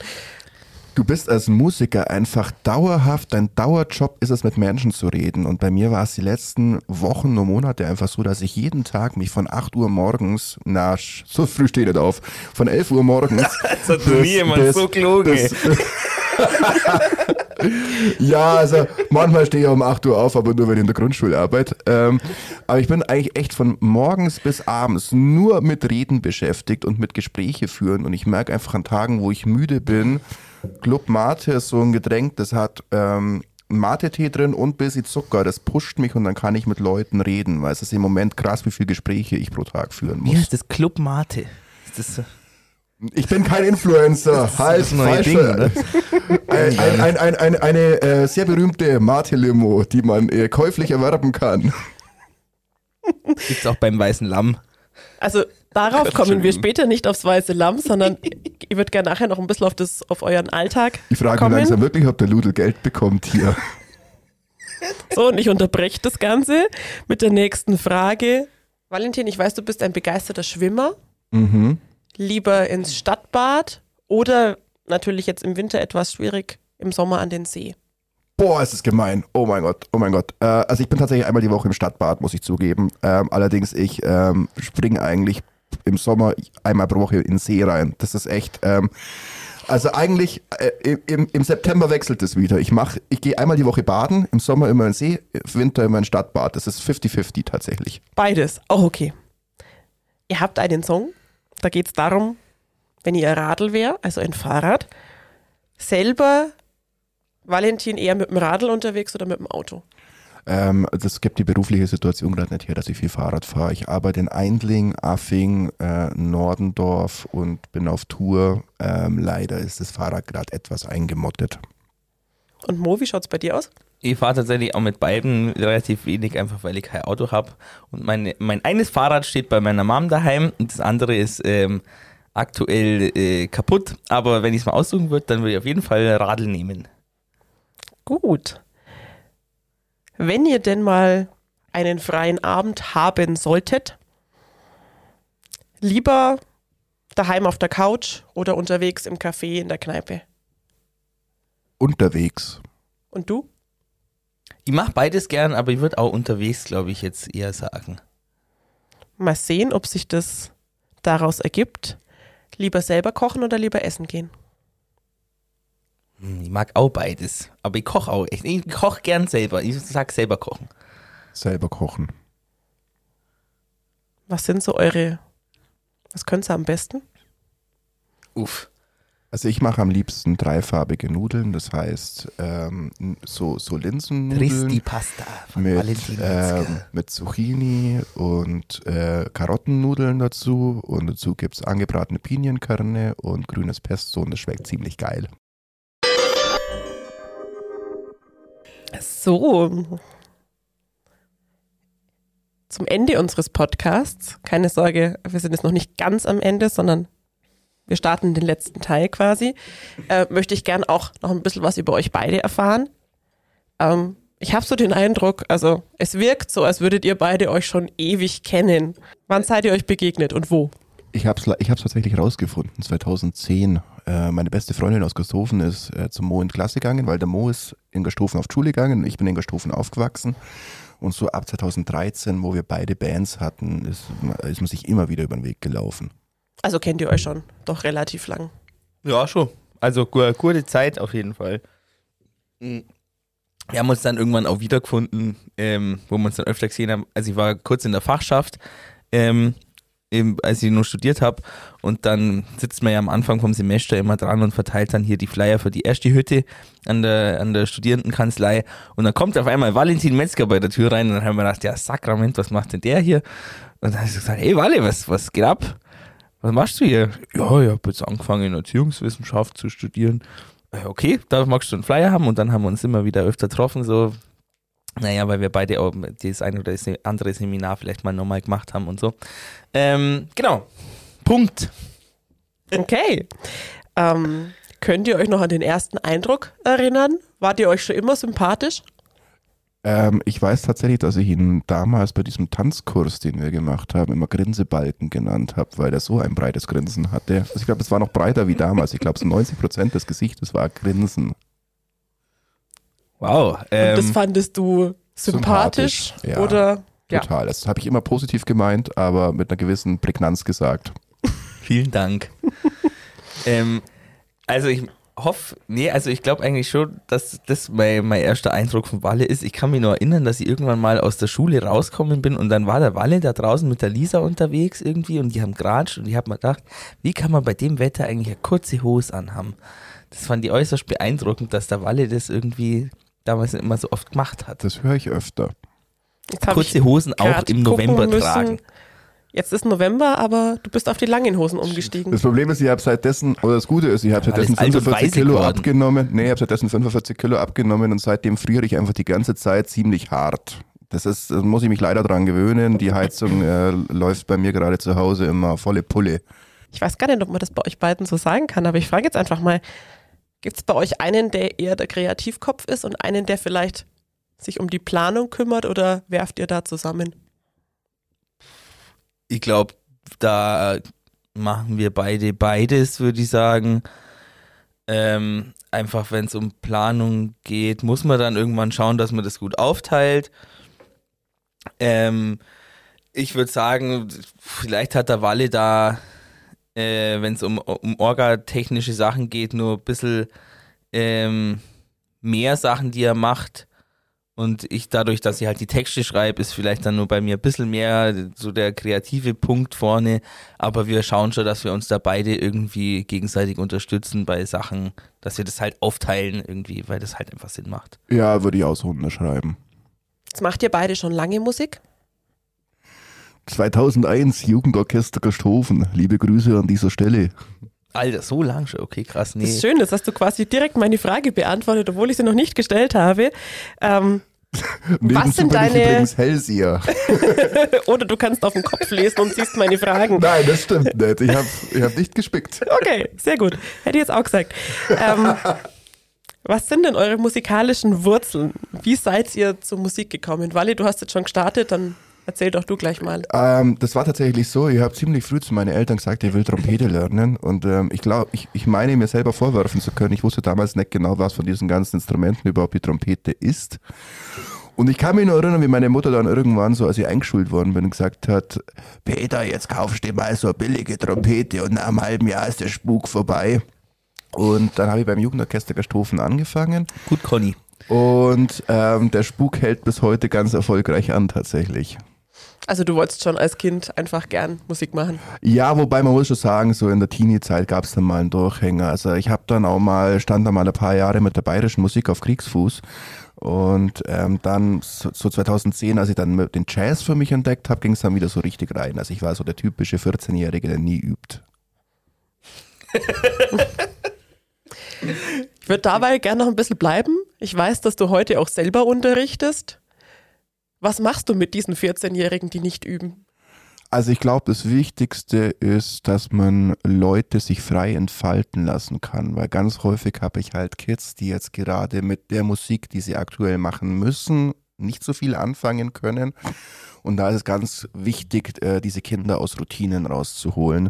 Du bist als Musiker einfach dauerhaft, dein Dauerjob ist es, mit Menschen zu reden. Und bei mir war es die letzten Wochen und Monate einfach so, dass ich jeden Tag mich von 8 Uhr morgens, na, so früh steht nicht auf, von 11 Uhr morgens. das hat noch nie jemand so gelogen. ja, also manchmal stehe ich um 8 Uhr auf, aber nur wenn ich in der Grundschule arbeite. Ähm, aber ich bin eigentlich echt von morgens bis abends nur mit Reden beschäftigt und mit Gespräche führen. Und ich merke einfach an Tagen, wo ich müde bin, Club Mate ist so ein Getränk, das hat ähm, Mate-Tee drin und ein bisschen Zucker. Das pusht mich und dann kann ich mit Leuten reden, weil es ist im Moment krass, wie viele Gespräche ich pro Tag führen muss. Wie heißt das Club Mate? Ist das so? Ich bin kein Influencer. Halt, das neue. Ding, oder? Ein, ein, ein, ein, ein, eine äh, sehr berühmte Mate-Limo, die man äh, käuflich erwerben kann. Gibt's auch beim Weißen Lamm. Also darauf kommen wir später nicht aufs weiße Lamm, sondern ich würde gerne nachher noch ein bisschen auf, das, auf euren Alltag Ich frage mich kommen. langsam wirklich, ob der Ludel Geld bekommt hier. So, und ich unterbreche das Ganze mit der nächsten Frage. Valentin, ich weiß, du bist ein begeisterter Schwimmer. Mhm. Lieber ins Stadtbad oder natürlich jetzt im Winter etwas schwierig im Sommer an den See. Boah, ist es gemein. Oh mein Gott, oh mein Gott. Äh, also ich bin tatsächlich einmal die Woche im Stadtbad, muss ich zugeben. Ähm, allerdings, ich ähm, springe eigentlich im Sommer einmal pro Woche in den See rein. Das ist echt. Ähm, also eigentlich äh, im, im September wechselt es wieder. Ich mach, ich gehe einmal die Woche baden, im Sommer immer in den See, im Winter immer in Stadtbad. Das ist 50-50 tatsächlich. Beides, auch okay. Ihr habt einen Song, da geht es darum, wenn ihr Radl wäre, also ein Fahrrad, selber Valentin eher mit dem Radl unterwegs oder mit dem Auto? Ähm, das gibt die berufliche Situation gerade nicht her, dass ich viel Fahrrad fahre. Ich arbeite in Eindling, Affing, äh, Nordendorf und bin auf Tour. Ähm, leider ist das Fahrrad gerade etwas eingemottet. Und Mo, wie schaut es bei dir aus? Ich fahre tatsächlich auch mit beiden relativ wenig, einfach weil ich kein Auto habe. Und meine, mein eines Fahrrad steht bei meiner Mom daheim und das andere ist ähm, aktuell äh, kaputt. Aber wenn ich es mal aussuchen würde, dann würde ich auf jeden Fall Radl nehmen. Gut. Wenn ihr denn mal einen freien Abend haben solltet, lieber daheim auf der Couch oder unterwegs im Café in der Kneipe. Unterwegs. Und du? Ich mache beides gern, aber ich würde auch unterwegs, glaube ich, jetzt eher sagen. Mal sehen, ob sich das daraus ergibt. Lieber selber kochen oder lieber essen gehen? Hm, Ich mag auch beides. Aber ich koche auch. echt. Ich koche gern selber. Ich sag selber kochen. Selber kochen. Was sind so eure, was könnt ihr am besten? Uff. Also ich mache am liebsten dreifarbige Nudeln, das heißt ähm, so, so Linsennudeln Tristi Pasta von mit, ähm, mit Zucchini und äh, Karottennudeln dazu und dazu gibt es angebratene Pinienkerne und grünes Pesto und das schmeckt ziemlich geil. So. Zum Ende unseres Podcasts, keine Sorge, wir sind jetzt noch nicht ganz am Ende, sondern wir starten den letzten Teil quasi, äh, möchte ich gern auch noch ein bisschen was über euch beide erfahren. Ähm, ich habe so den Eindruck, also es wirkt so, als würdet ihr beide euch schon ewig kennen. Wann seid ihr euch begegnet und wo? Ich habe es ich tatsächlich rausgefunden, 2010. Äh, meine beste Freundin aus Gersthofen ist äh, zum Mo in die Klasse gegangen, weil der Mo ist in Gersthofen auf die Schule gegangen und ich bin in Gersthofen aufgewachsen. Und so ab 2013, wo wir beide Bands hatten, ist, ist man sich immer wieder über den Weg gelaufen. Also kennt ihr euch schon doch relativ lang. Ja, schon. Also gu- gute Zeit auf jeden Fall. Mhm. Wir haben uns dann irgendwann auch wiedergefunden, ähm, wo wir uns dann öfter gesehen haben. Also ich war kurz in der Fachschaft, ähm, eben, als ich nur studiert habe. Und dann sitzt man ja am Anfang vom Semester immer dran und verteilt dann hier die Flyer für die erste Hütte an der, an der Studierendenkanzlei. Und dann kommt auf einmal Valentin Metzger bei der Tür rein und dann haben wir gedacht, ja Sakrament, was macht denn der hier? Und dann habe ich gesagt, hey Wale, was, was geht ab? Was machst du hier? Ja, ich habe jetzt angefangen, Erziehungswissenschaft zu studieren. Okay, da magst du einen Flyer haben und dann haben wir uns immer wieder öfter getroffen, so. Naja, weil wir beide auch das eine oder das andere Seminar vielleicht mal nochmal gemacht haben und so. Ähm, genau. Punkt. Okay. ähm, Könnt ihr euch noch an den ersten Eindruck erinnern? Wart ihr euch schon immer sympathisch? Ähm, ich weiß tatsächlich, dass ich ihn damals bei diesem Tanzkurs, den wir gemacht haben, immer Grinsebalken genannt habe, weil er so ein breites Grinsen hatte. Also ich glaube, es war noch breiter wie damals. Ich glaube, so 90 Prozent des Gesichtes war Grinsen. Wow. Und das Ähm, fandest du sympathisch, sympathisch, ja. oder? Ja. Total. Das habe ich immer positiv gemeint, aber mit einer gewissen Prägnanz gesagt. vielen Dank. ähm, also ich hoffe, nee, also ich glaube eigentlich schon, dass das mein, mein erster Eindruck von Walle ist. Ich kann mich nur erinnern, dass ich irgendwann mal aus der Schule rausgekommen bin und dann war der Walle da draußen mit der Lisa unterwegs irgendwie und die haben geratscht und ich habe mir gedacht, wie kann man bei dem Wetter eigentlich eine kurze Hose anhaben? Das fand ich äußerst beeindruckend, dass der Walle das irgendwie damals immer so oft gemacht hat. Das höre ich öfter. Kurze ich Hosen auch im November müssen. tragen. Jetzt ist November, aber du bist auf die langen Hosen umgestiegen. Das Problem ist, ich habe seitdessen, oder das Gute ist, ich habe seitdessen alt und 45 weise Kilo geworden. abgenommen. Nee, ich habe seitdessen 45 Kilo abgenommen und seitdem friere ich einfach die ganze Zeit ziemlich hart. Das ist, da muss ich mich leider dran gewöhnen. Die Heizung äh, läuft bei mir gerade zu Hause immer volle Pulle. Ich weiß gar nicht, ob man das bei euch beiden so sagen kann, aber ich frage jetzt einfach mal, gibt es bei euch einen, der eher der Kreativkopf ist und einen, der vielleicht sich um die Planung kümmert oder werft ihr da zusammen? Ich glaube, da machen wir beide beides, würde ich sagen. Ähm, einfach, wenn es um Planung geht, muss man dann irgendwann schauen, dass man das gut aufteilt. Ähm, ich würde sagen, vielleicht hat der Walle da, äh, wenn es um, um orgatechnische Sachen geht, nur ein bisschen ähm, mehr Sachen, die er macht. Und ich dadurch, dass ich halt die Texte schreibe, ist vielleicht dann nur bei mir ein bisschen mehr so der kreative Punkt vorne. Aber wir schauen schon, dass wir uns da beide irgendwie gegenseitig unterstützen bei Sachen, dass wir das halt aufteilen irgendwie, weil das halt einfach Sinn macht. Ja, würde ich auch so unterschreiben. Jetzt macht ihr beide schon lange Musik. 2001 Jugendorchester Gasthofen. Liebe Grüße an dieser Stelle. Alter, so lang schon. Okay, krass. Das Nee. ist schön, das hast du quasi direkt meine Frage beantwortet, obwohl ich sie noch nicht gestellt habe. Ähm, Nebenzu sind deine- übrigens Hellseher. oder du kannst auf den Kopf lesen und siehst meine Fragen. Nein, das stimmt nicht. Ich habe ich hab nicht gespickt. Okay, sehr gut. Hätte ich jetzt auch gesagt. Ähm, was sind denn eure musikalischen Wurzeln? Wie seid ihr zur Musik gekommen? Wally, du hast jetzt schon gestartet, dann erzähl doch du gleich mal. Ähm, das war tatsächlich so, ich habe ziemlich früh zu meinen Eltern gesagt, ich will Trompete lernen und ähm, ich glaube, ich, ich meine mir selber vorwerfen zu können, ich wusste damals nicht genau, was von diesen ganzen Instrumenten überhaupt die Trompete ist. Und ich kann mich nur erinnern, wie meine Mutter dann irgendwann so, als ich eingeschult worden bin, gesagt hat, Peter, jetzt kaufst du dir mal so eine billige Trompete und nach einem halben Jahr ist der Spuk vorbei. Und dann habe ich beim Jugendorchester Gasthofen angefangen Gut, Conny. und ähm, der Spuk hält bis heute ganz erfolgreich an tatsächlich. Also du wolltest schon als Kind einfach gern Musik machen. Ja, wobei man muss schon sagen, so in der Teenie-Zeit gab es dann mal einen Durchhänger. Also ich habe dann auch mal, stand da mal ein paar Jahre mit der bayerischen Musik auf Kriegsfuß. Und ähm, dann so, so 2010, als ich dann den Jazz für mich entdeckt habe, ging es dann wieder so richtig rein. Also ich war so der typische 14-Jährige, der nie übt. Ich würde dabei gern noch ein bisschen bleiben. Ich weiß, dass du heute auch selber unterrichtest. Was machst du mit diesen 14-Jährigen, die nicht üben? Also ich glaube, das Wichtigste ist, dass man Leute sich frei entfalten lassen kann, weil ganz häufig habe ich halt Kids, die jetzt gerade mit der Musik, die sie aktuell machen müssen, nicht so viel anfangen können. Und da ist es ganz wichtig, äh, diese Kinder aus Routinen rauszuholen.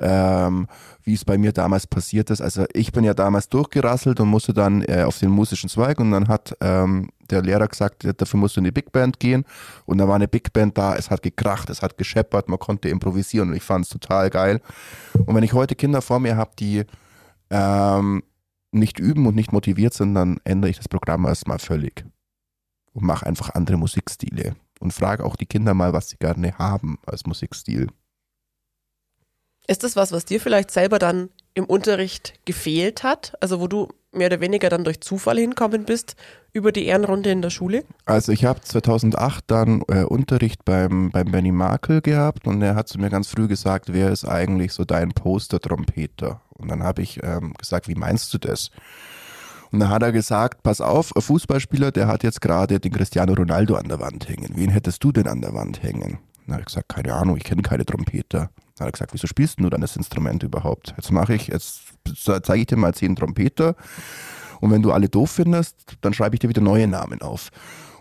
Ähm, wie es bei mir damals passiert ist. Also ich bin ja damals durchgerasselt und musste dann äh, auf den musischen Zweig und dann hat ähm, der Lehrer gesagt, dafür musst du in die Big Band gehen. Und da war eine Big Band da, es hat gekracht, es hat gescheppert, man konnte improvisieren und ich fand es total geil. Und wenn ich heute Kinder vor mir habe, die ähm, nicht üben und nicht motiviert sind, dann ändere ich das Programm erstmal völlig und mache einfach andere Musikstile und frage auch die Kinder mal, was sie gerne haben als Musikstil. Ist das was, was dir vielleicht selber dann im Unterricht gefehlt hat? Also wo du mehr oder weniger dann durch Zufall hinkommen bist über die Ehrenrunde in der Schule? Also ich habe 2008 dann äh, Unterricht beim, beim Benny Markel gehabt und er hat zu mir ganz früh gesagt, wer ist eigentlich so dein Poster-Trompeter? Und dann habe ich ähm, gesagt, wie meinst du das? Und dann hat er gesagt, pass auf, ein Fußballspieler, der hat jetzt gerade den Cristiano Ronaldo an der Wand hängen. Wen hättest du denn an der Wand hängen? Dann habe ich gesagt, keine Ahnung, ich kenne keine Trompeter. Dann hat er gesagt, wieso spielst du dann das Instrument überhaupt? Jetzt mache ich, jetzt zeige ich dir mal zehn Trompeter und wenn du alle doof findest, dann schreibe ich dir wieder neue Namen auf.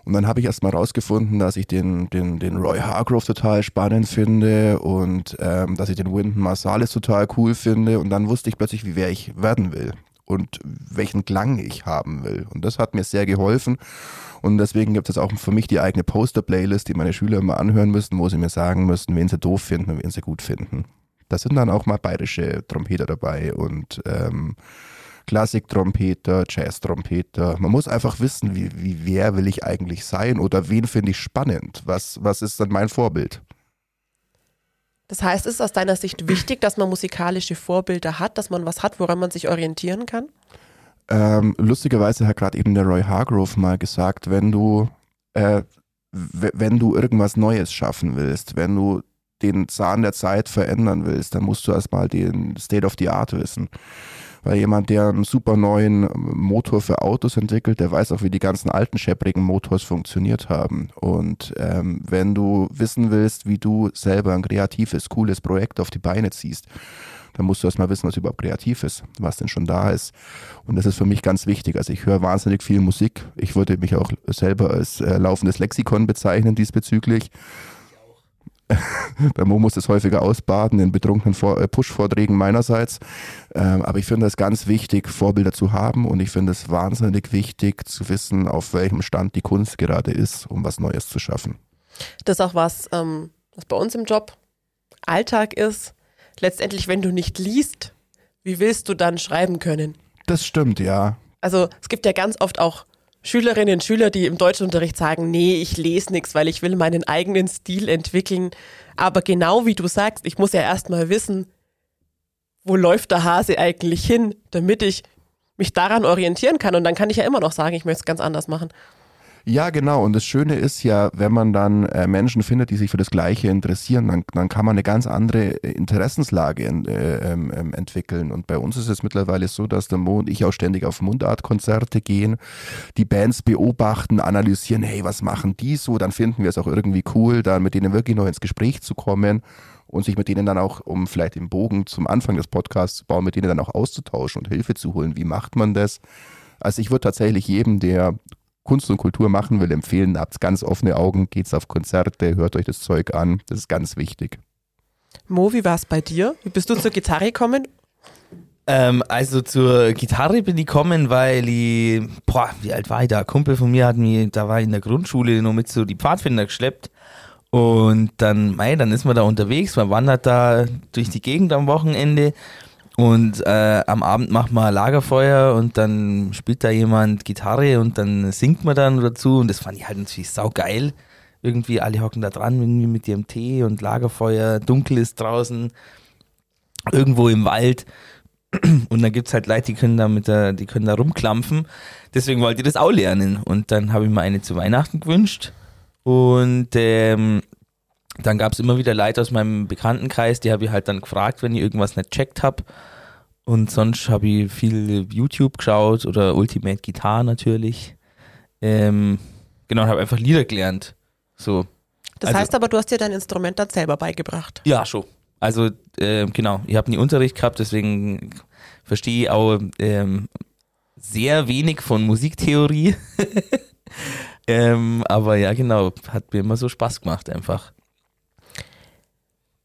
Und dann habe ich erst mal rausgefunden, dass ich den, den, den Roy Hargrove total spannend finde und ähm, dass ich den Wynton Marsalis total cool finde. Und dann wusste ich plötzlich, wie wer ich werden will und welchen Klang ich haben will. Und das hat mir sehr geholfen. Und deswegen gibt es auch für mich die eigene Poster-Playlist, die meine Schüler immer anhören müssen, wo sie mir sagen müssen, wen sie doof finden und wen sie gut finden. Da sind dann auch mal bayerische Trompeter dabei und ähm, Klassiktrompeter, Jazz-Trompeter. Man muss einfach wissen, wie, wie wer will ich eigentlich sein oder wen finde ich spannend. Was, was ist dann mein Vorbild? Das heißt, ist aus deiner Sicht wichtig, dass man musikalische Vorbilder hat, dass man was hat, woran man sich orientieren kann? Ähm, lustigerweise hat gerade eben der Roy Hargrove mal gesagt, wenn du, äh, wenn du irgendwas Neues schaffen willst, wenn du den Zahn der Zeit verändern willst, dann musst du erstmal den State of the Art wissen. Weil jemand, der einen super neuen Motor für Autos entwickelt, der weiß auch, wie die ganzen alten schepprigen Motors funktioniert haben. Und ähm, wenn du wissen willst, wie du selber ein kreatives, cooles Projekt auf die Beine ziehst, dann musst du erstmal wissen, was überhaupt kreativ ist, was denn schon da ist. Und das ist für mich ganz wichtig. Also ich höre wahnsinnig viel Musik. Ich würde mich auch selber als äh, laufendes Lexikon bezeichnen diesbezüglich. Der Mo muss es häufiger ausbaden in betrunkenen äh, Push-Vorträgen meinerseits. Ähm, aber ich finde es ganz wichtig, Vorbilder zu haben und ich finde es wahnsinnig wichtig zu wissen, auf welchem Stand die Kunst gerade ist, um was Neues zu schaffen. Das ist auch was, ähm, was bei uns im Job Alltag ist. Letztendlich, wenn du nicht liest, wie willst du dann schreiben können? Das stimmt, ja. Also es gibt ja ganz oft auch Schülerinnen und Schüler, die im Deutschunterricht sagen, nee, ich lese nichts, weil ich will meinen eigenen Stil entwickeln. Aber genau wie du sagst, ich muss ja erstmal wissen, wo läuft der Hase eigentlich hin, damit ich mich daran orientieren kann. Und dann kann ich ja immer noch sagen, ich möchte es ganz anders machen. Ja, genau. Und das Schöne ist ja, wenn man dann äh, Menschen findet, die sich für das Gleiche interessieren, dann, dann kann man eine ganz andere äh, Interessenslage in, äh, ähm, ähm, entwickeln. Und bei uns ist es mittlerweile so, dass der Mo und ich auch ständig auf Mundartkonzerte gehen, die Bands beobachten, analysieren, hey, was machen die so? Dann finden wir es auch irgendwie cool, dann mit denen wirklich noch ins Gespräch zu kommen und sich mit denen dann auch, um vielleicht den Bogen zum Anfang des Podcasts zu bauen, mit denen dann auch auszutauschen und Hilfe zu holen. Wie macht man das? Also ich würde tatsächlich jedem, der Kunst und Kultur machen will, empfehlen, habt ganz offene Augen, geht's auf Konzerte, hört euch das Zeug an. Das ist ganz wichtig. Mo, wie war es bei dir? Wie bist du zur Gitarre gekommen? Ähm, also zur Gitarre bin ich gekommen, weil ich, boah, wie alt war ich da? Ein Kumpel von mir hat mich, da war ich in der Grundschule noch mit so die Pfadfinder geschleppt. Und dann, mei, dann ist man da unterwegs, man wandert da durch die Gegend am Wochenende und äh, am Abend macht man Lagerfeuer und dann spielt da jemand Gitarre und dann singt man dann dazu und das fand ich halt natürlich saugeil. Irgendwie alle hocken da dran irgendwie mit ihrem Tee und Lagerfeuer, dunkel ist draußen, irgendwo im Wald. Und dann gibt es halt Leute, die können da mit der, die können da rumklampfen. Deswegen wollte ich das auch lernen. Und dann habe ich mir eine zu Weihnachten gewünscht. Und ähm, dann gab es immer wieder Leute aus meinem Bekanntenkreis, die habe ich halt dann gefragt, wenn ich irgendwas nicht checkt habe. Und sonst habe ich viel YouTube geschaut oder Ultimate Guitar natürlich. Ähm, genau, habe einfach Lieder gelernt. So. Das also, heißt aber, du hast dir dein Instrument dann selber beigebracht. Ja, schon. Also äh, genau, ich habe nie Unterricht gehabt, deswegen verstehe ich auch ähm, sehr wenig von Musiktheorie. ähm, aber ja, genau, hat mir immer so Spaß gemacht einfach.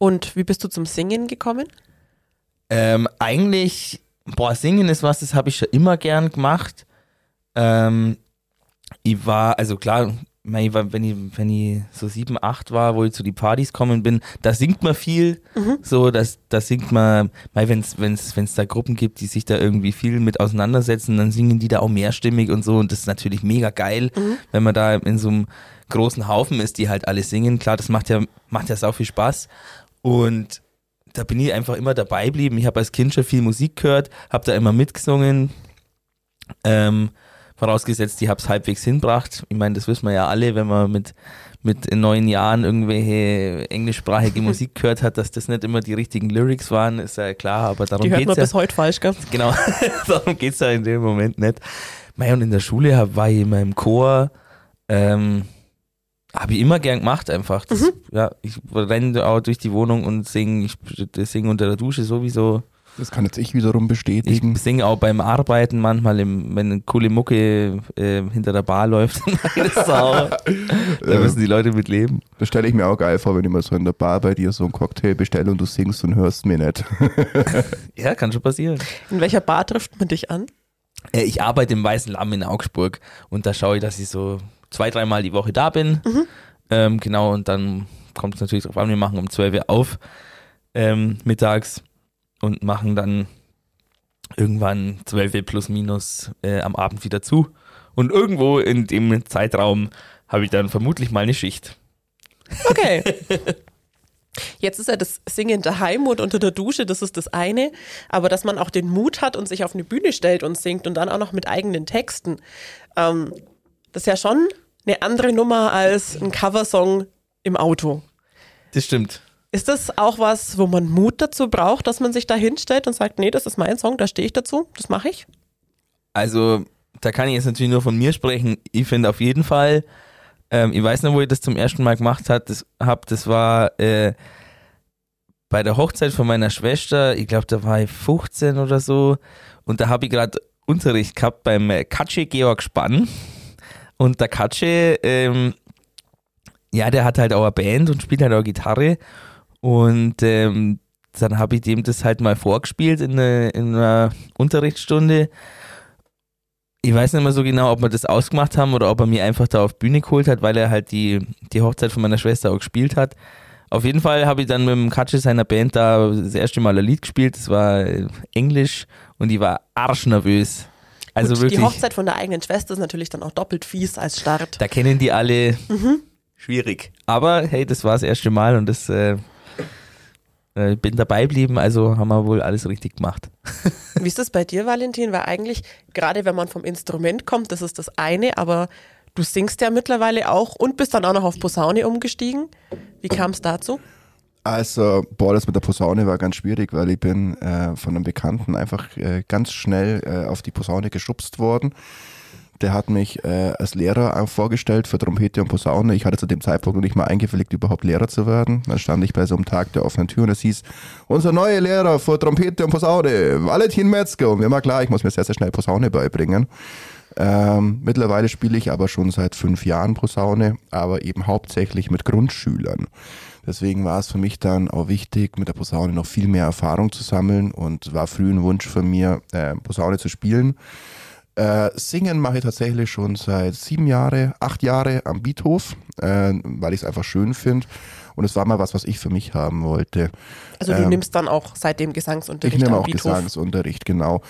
Und wie bist du zum Singen gekommen? Ähm, eigentlich, boah, Singen ist was, das habe ich schon immer gern gemacht. Ähm, ich war, also klar, wenn ich, wenn ich so sieben, acht war, wo ich zu die Partys kommen bin, da singt man viel. Mhm. So, das, da singt man, wenn es wenn's, wenn's da Gruppen gibt, die sich da irgendwie viel mit auseinandersetzen, dann singen die da auch mehrstimmig und so. Und das ist natürlich mega geil, mhm. wenn man da in so einem großen Haufen ist, die halt alle singen. Klar, das macht ja, macht ja sau viel Spaß. Und da bin ich einfach immer dabei geblieben. Ich habe als Kind schon viel Musik gehört, habe da immer mitgesungen. Ähm, vorausgesetzt, ich habe es halbwegs hinbracht. Ich meine, das wissen wir ja alle, wenn man mit, mit neun Jahren irgendwelche englischsprachige Musik gehört hat, dass das nicht immer die richtigen Lyrics waren, ist ja klar, aber darum geht es. Die hört man ja, bis heute falsch, gell? Genau, darum geht es ja in dem Moment nicht. Mei, und in der Schule hab, war ich in meinem Chor, ähm, Habe ich immer gern gemacht einfach. Das, Mhm. Ja, ich renne auch durch die Wohnung und singe. Ich singe unter der Dusche sowieso. Das kann jetzt ich wiederum Ich bestätigen. singe auch beim Arbeiten manchmal, im, wenn eine coole Mucke äh, hinter der Bar läuft. ich da müssen die Leute mit leben. Das stelle ich mir auch geil vor, wenn ich mal so in der Bar bei dir so einen Cocktail bestelle und du singst und hörst mir nicht. Ja, kann schon passieren. In welcher Bar trifft man dich an? Äh, ich arbeite im Weißen Lamm in Augsburg und da schaue ich, dass ich so zwei, dreimal die Woche da bin. Ähm, genau, und dann kommt es natürlich drauf an, wir machen um 12 Uhr auf ähm, mittags und machen dann irgendwann 12 Uhr plus minus äh, am Abend wieder zu. Und irgendwo in dem Zeitraum habe ich dann vermutlich mal eine Schicht. Okay. Jetzt ist ja das Singen daheim und unter der Dusche, das ist das eine. Aber dass man auch den Mut hat und sich auf eine Bühne stellt und singt und dann auch noch mit eigenen Texten, ähm, das ist ja schon eine andere Nummer als ein Coversong im Auto. Das stimmt. Ist das auch was, wo man Mut dazu braucht, dass man sich da hinstellt und sagt, nee, das ist mein Song, da stehe ich dazu, das mache ich? Also, da kann ich jetzt natürlich nur von mir sprechen. Ich finde auf jeden Fall, ähm, ich weiß noch, wo ich das zum ersten Mal gemacht habe, das, hab, das war äh, bei der Hochzeit von meiner Schwester, ich glaube, da war ich 15 oder so, und da habe ich gerade Unterricht gehabt beim äh, Katsche Georg Spann. Und der Katsche, ähm, ja, der hat halt auch eine Band und spielt halt auch Gitarre. Und ähm, dann habe ich dem das halt mal vorgespielt in, eine, in einer Unterrichtsstunde. Ich weiß nicht mehr so genau, ob wir das ausgemacht haben oder ob er mir einfach da auf Bühne geholt hat, weil er halt die, die Hochzeit von meiner Schwester auch gespielt hat. Auf jeden Fall habe ich dann mit dem Katsche seiner Band da das erste Mal ein Lied gespielt. Das war äh, Englisch und ich war arschnervös. Also Gut, wirklich. Die Hochzeit von der eigenen Schwester ist natürlich dann auch doppelt fies als Start. Da kennen die alle schwierig. Aber hey, das war das erste Mal und das äh, äh, bin dabei geblieben, also haben wir wohl alles richtig gemacht. Wie ist das bei dir, Valentin? Weil eigentlich, gerade wenn man vom Instrument kommt, das ist das eine, aber du singst ja mittlerweile auch und bist dann auch noch auf Posaune umgestiegen. Wie kam es dazu? Also, boah, das mit der Posaune war ganz schwierig, weil ich bin äh, von einem Bekannten einfach äh, ganz schnell äh, auf die Posaune geschubst worden. Der hat mich äh, als Lehrer vorgestellt für Trompete und Posaune. Ich hatte zu dem Zeitpunkt noch nicht mal eingewilligt, überhaupt Lehrer zu werden. Dann stand ich bei so einem Tag der offenen Tür und es hieß, unser neuer Lehrer für Trompete und Posaune, Valentin Metzger. Und mir war klar, ich muss mir sehr, sehr schnell Posaune beibringen. Ähm, mittlerweile spiele ich aber schon seit fünf Jahren Posaune, aber eben hauptsächlich mit Grundschülern. Deswegen war es für mich dann auch wichtig, mit der Posaune noch viel mehr Erfahrung zu sammeln und war früh ein Wunsch von mir, äh, Posaune zu spielen. Äh, singen mache ich tatsächlich schon seit sieben Jahre, acht Jahre am Beathof, äh, weil ich es einfach schön finde. Und es war mal was, was ich für mich haben wollte. Also du Ähm, nimmst dann auch seitdem Gesangsunterricht Ich nehme auch Beethoven. Gesangsunterricht, genau.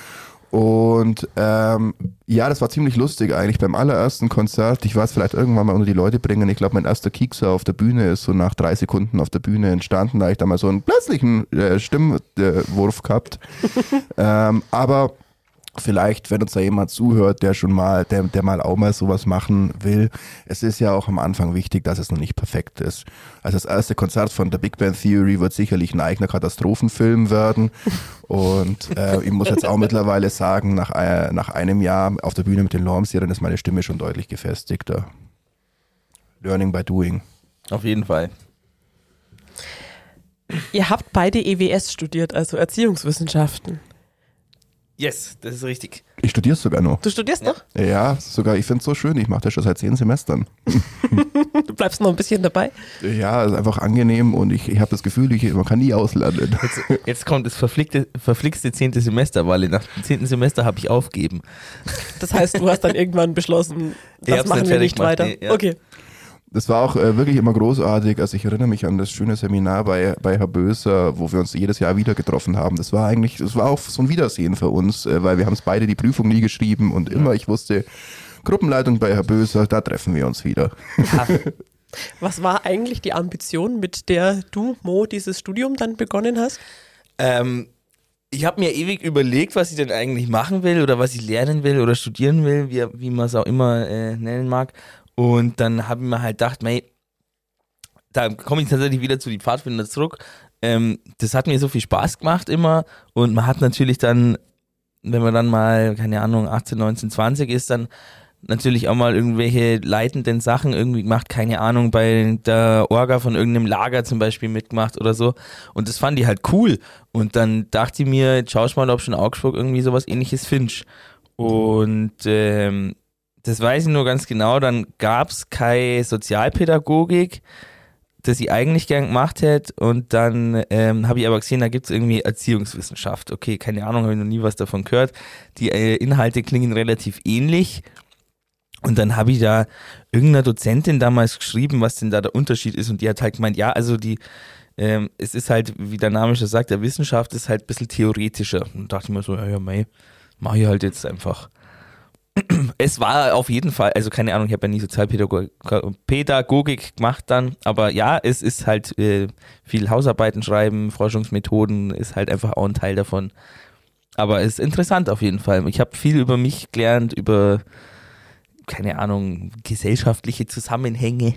Und ähm, ja, das war ziemlich lustig eigentlich beim allerersten Konzert. Ich weiß vielleicht irgendwann mal unter die Leute bringen. Ich glaube, mein erster Kiekser auf der Bühne ist so nach drei Sekunden auf der Bühne entstanden. Da ich da mal so einen plötzlichen äh, Stimmwurf gehabt. ähm, aber vielleicht, wenn uns da jemand zuhört, der schon mal, der, der mal auch mal sowas machen will, es ist ja auch am Anfang wichtig, dass es noch nicht perfekt ist. Also das erste Konzert von der Big Bang Theory wird sicherlich ein eigener Katastrophenfilm werden. Und äh, ich muss jetzt auch mittlerweile sagen, nach, äh, nach einem Jahr auf der Bühne mit den Lorm-Serien ist meine Stimme schon deutlich gefestigter. Learning by doing. Auf jeden Fall. Ihr habt beide EWS studiert, also Erziehungswissenschaften. Yes, das ist richtig. Ich studiere sogar noch. Du studierst noch? Ja, sogar, ich finde es so schön. Ich mache das schon seit zehn Semestern. Du bleibst noch ein bisschen dabei. Ja, es ist einfach angenehm und ich, ich habe das Gefühl, ich, man kann nie auslernen. Jetzt, jetzt kommt das verflickte, verflixte zehnte Semester, weil nach dem zehnten Semester habe ich aufgeben. Das heißt, du hast dann irgendwann beschlossen, das machen nicht wir nicht weiter. nee, ja. Okay. Das war auch äh, wirklich immer großartig. Also ich erinnere mich an das schöne Seminar bei, bei Herr Böser, wo wir uns jedes Jahr wieder getroffen haben. Das war eigentlich, das war auch so ein Wiedersehen für uns, äh, weil wir haben es beide die Prüfung nie geschrieben und immer, ich wusste, Gruppenleitung bei Herr Böser, da treffen wir uns wieder. Was war eigentlich die Ambition, mit der du, Mo, dieses Studium dann begonnen hast? Ähm, ich habe mir ewig überlegt, was ich denn eigentlich machen will oder was ich lernen will oder studieren will, wie, wie man es auch immer äh, nennen mag. Und dann habe ich mir halt gedacht, mei, da komme ich tatsächlich wieder zu die Pfadfinder zurück. Ähm, das hat mir so viel Spaß gemacht immer und man hat natürlich dann, wenn man dann mal, keine Ahnung, 18, 19, 20 ist, dann natürlich auch mal irgendwelche leitenden Sachen irgendwie gemacht, keine Ahnung, bei der Orga von irgendeinem Lager zum Beispiel mitgemacht oder so. Und das fand ich halt cool. Und dann dachte ich mir, jetzt schau ich mal, ob schon Augsburg irgendwie sowas ähnliches findest. Und ähm, das weiß ich nur ganz genau, dann gab es keine Sozialpädagogik, das ich eigentlich gern gemacht hätte. Und dann ähm, habe ich aber gesehen, da gibt es irgendwie Erziehungswissenschaft. Okay, keine Ahnung, habe ich noch nie was davon gehört. Die äh, Inhalte klingen relativ ähnlich. Und dann habe ich da irgendeiner Dozentin damals geschrieben, was denn da der Unterschied ist. Und die hat halt gemeint, ja, also die, ähm, es ist halt, wie der Name schon sagt, der Wissenschaft ist halt ein bisschen theoretischer. Und dachte ich mir so, ja, ja, mei, mach ich halt jetzt einfach. Es war auf jeden Fall, also keine Ahnung, ich habe ja nie Sozialpädagogik gemacht dann, aber ja, es ist halt äh, viel Hausarbeiten schreiben, Forschungsmethoden ist halt einfach auch ein Teil davon. Aber es ist interessant auf jeden Fall. Ich habe viel über mich gelernt, über keine Ahnung, gesellschaftliche Zusammenhänge.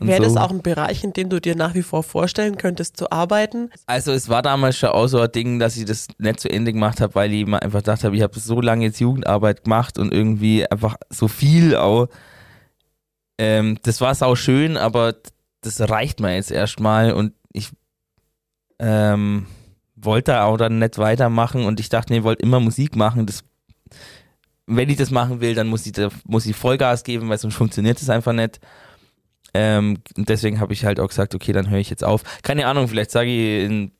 Wäre so. das auch ein Bereich, in dem du dir nach wie vor vorstellen könntest zu arbeiten? Also es war damals schon auch so ein Ding, dass ich das nicht zu Ende gemacht habe, weil ich mir einfach gedacht habe, ich habe so lange jetzt Jugendarbeit gemacht und irgendwie einfach so viel auch. Ähm, das war sau schön, aber das reicht mir jetzt erstmal und ich ähm, wollte auch dann nicht weitermachen und ich dachte, nee, ich wollte immer Musik machen. Das, wenn ich das machen will, dann muss ich, da, muss ich Vollgas geben, weil sonst funktioniert es einfach nicht. Ähm, und deswegen habe ich halt auch gesagt, okay, dann höre ich jetzt auf. Keine Ahnung, vielleicht sage ich in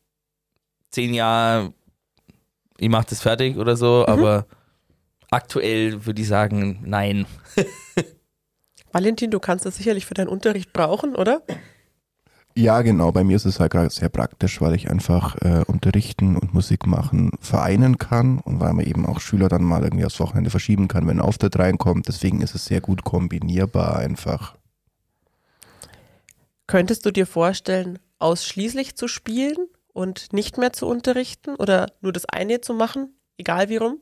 zehn Jahren, ich mache das fertig oder so, Mhm. aber aktuell würde ich sagen, nein. Valentin, du kannst das sicherlich für deinen Unterricht brauchen, oder? Ja, genau. Bei mir ist es halt gerade sehr praktisch, weil ich einfach äh, unterrichten und Musik machen vereinen kann und weil man eben auch Schüler dann mal irgendwie aufs Wochenende verschieben kann, wenn ein Auftritt reinkommt. Deswegen ist es sehr gut kombinierbar einfach. Könntest du dir vorstellen, ausschließlich zu spielen und nicht mehr zu unterrichten oder nur das eine zu machen, egal wie rum?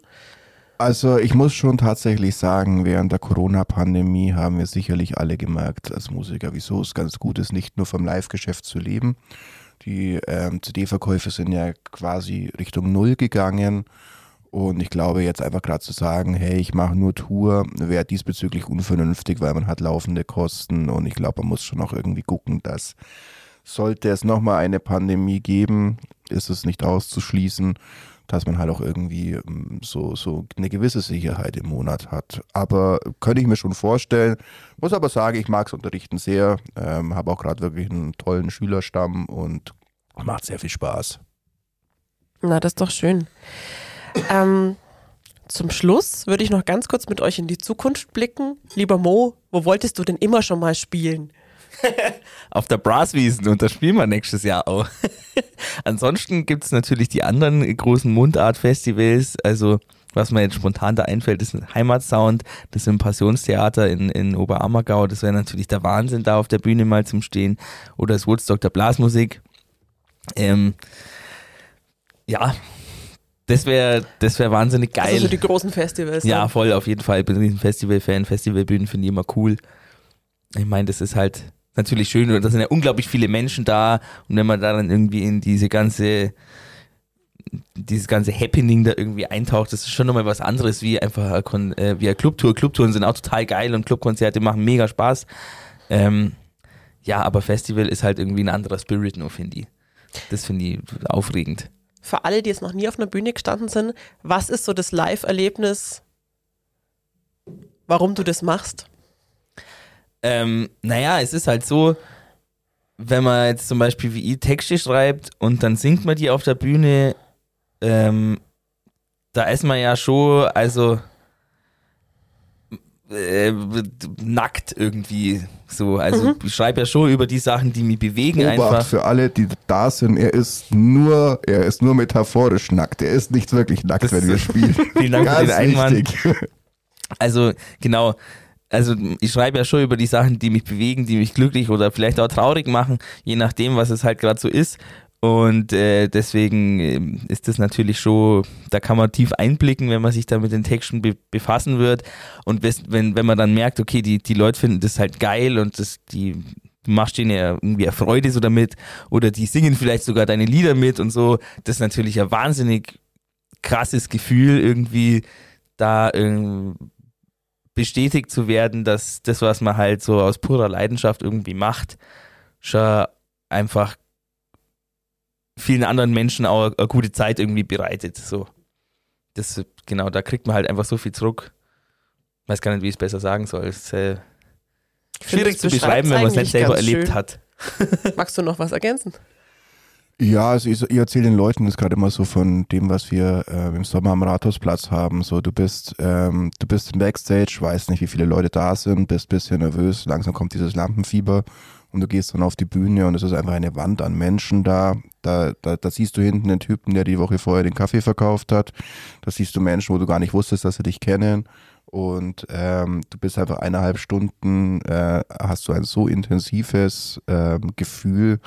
Also ich muss schon tatsächlich sagen, während der Corona-Pandemie haben wir sicherlich alle gemerkt als Musiker, wieso es ganz gut ist, nicht nur vom Live-Geschäft zu leben. Die ähm, CD-Verkäufe sind ja quasi Richtung Null gegangen. Und ich glaube, jetzt einfach gerade zu sagen, hey, ich mache nur Tour, wäre diesbezüglich unvernünftig, weil man hat laufende Kosten. Und ich glaube, man muss schon auch irgendwie gucken, dass sollte es nochmal eine Pandemie geben, ist es nicht auszuschließen, dass man halt auch irgendwie ähm, so, so eine gewisse Sicherheit im Monat hat. Aber könnte ich mir schon vorstellen. Muss aber sagen, ich mag es unterrichten sehr. Ähm, Habe auch gerade wirklich einen tollen Schülerstamm und macht sehr viel Spaß. Na, das ist doch schön. Ähm, zum Schluss würde ich noch ganz kurz mit euch in die Zukunft blicken. Lieber Mo, wo wolltest du denn immer schon mal spielen? Auf der Brasswiesen und das spielen wir nächstes Jahr auch. Ansonsten gibt es natürlich die anderen großen Mundart-Festivals, also was mir jetzt spontan da einfällt, ist ein Heimatsound, das ist im Passionstheater in, in Oberammergau, das wäre natürlich der Wahnsinn, da auf der Bühne mal zum Stehen. Oder das Woodstock der Blasmusik. Ähm, ja, das wäre das wär wahnsinnig geil. Also so die großen Festivals. Ja, ne? voll, auf jeden Fall. Ich bin ein riesen Festival-Fan. Festivalbühnen finde ich immer cool. Ich meine, das ist halt natürlich schön und da sind ja unglaublich viele Menschen da und wenn man da dann irgendwie in diese ganze dieses ganze Happening da irgendwie eintaucht, das ist schon nochmal was anderes wie einfach Kon äh, wie eine Clubtour. Clubtouren sind auch total geil und Clubkonzerte machen mega Spaß. Ähm, ja, aber Festival ist halt irgendwie ein anderer Spirit nur, finde ich. Das finde ich aufregend. Für alle, die jetzt noch nie auf einer Bühne gestanden sind, was ist so das Live-Erlebnis, warum du das machst? Ähm, naja, es ist halt so, wenn man jetzt zum Beispiel wie ich Texte schreibt und dann singt man die auf der Bühne, ähm, da ist man ja schon, also äh, nackt irgendwie so. Also ich schreibe ja schon über die Sachen, die mich bewegen Obacht einfach. für alle, die da sind, er ist nur, er ist nur metaphorisch nackt. Er ist nicht wirklich nackt, Das- wenn wir spielen. Vielen Dank für Ganz den Einwand. wichtig. Also genau, also ich schreibe ja schon über die Sachen, die mich bewegen, die mich glücklich oder vielleicht auch traurig machen, je nachdem, was es halt gerade so ist. Und äh, deswegen ähm, ist das natürlich schon, da kann man tief einblicken, wenn man sich da mit den Texten be befassen wird. Und wenn, wenn man dann merkt, okay, die, die Leute finden das halt geil und das, die, du machst denen ja irgendwie Freude so damit oder die singen vielleicht sogar deine Lieder mit und so, das ist natürlich ein wahnsinnig krasses Gefühl, irgendwie da ähm, bestätigt zu werden, dass das, was man halt so aus purer Leidenschaft irgendwie macht, schon einfach vielen anderen Menschen auch eine gute Zeit irgendwie bereitet. So. Das, genau, da kriegt man halt einfach so viel zurück. Ich weiß gar nicht, wie ich es besser sagen soll. Es ist äh, schwierig zu beschreiben, wenn man es nicht selber erlebt schön. hat. Magst du noch was ergänzen? Ja, also ich, ich erzähle den Leuten das gerade immer so von dem, was wir äh, im Sommer am Rathausplatz haben. So, du bist, ähm, du bist im Backstage, weißt nicht, wie viele Leute da sind, bist bisschen nervös, langsam kommt dieses Lampenfieber und du gehst dann auf die Bühne und es ist einfach eine Wand an Menschen da. Da, da. da siehst du hinten den Typen, der die Woche vorher den Kaffee verkauft hat. Da siehst du Menschen, wo du gar nicht wusstest, dass sie dich kennen. Und ähm, du bist einfach eineinhalb Stunden, äh, hast du ein so intensives ähm, Gefühl,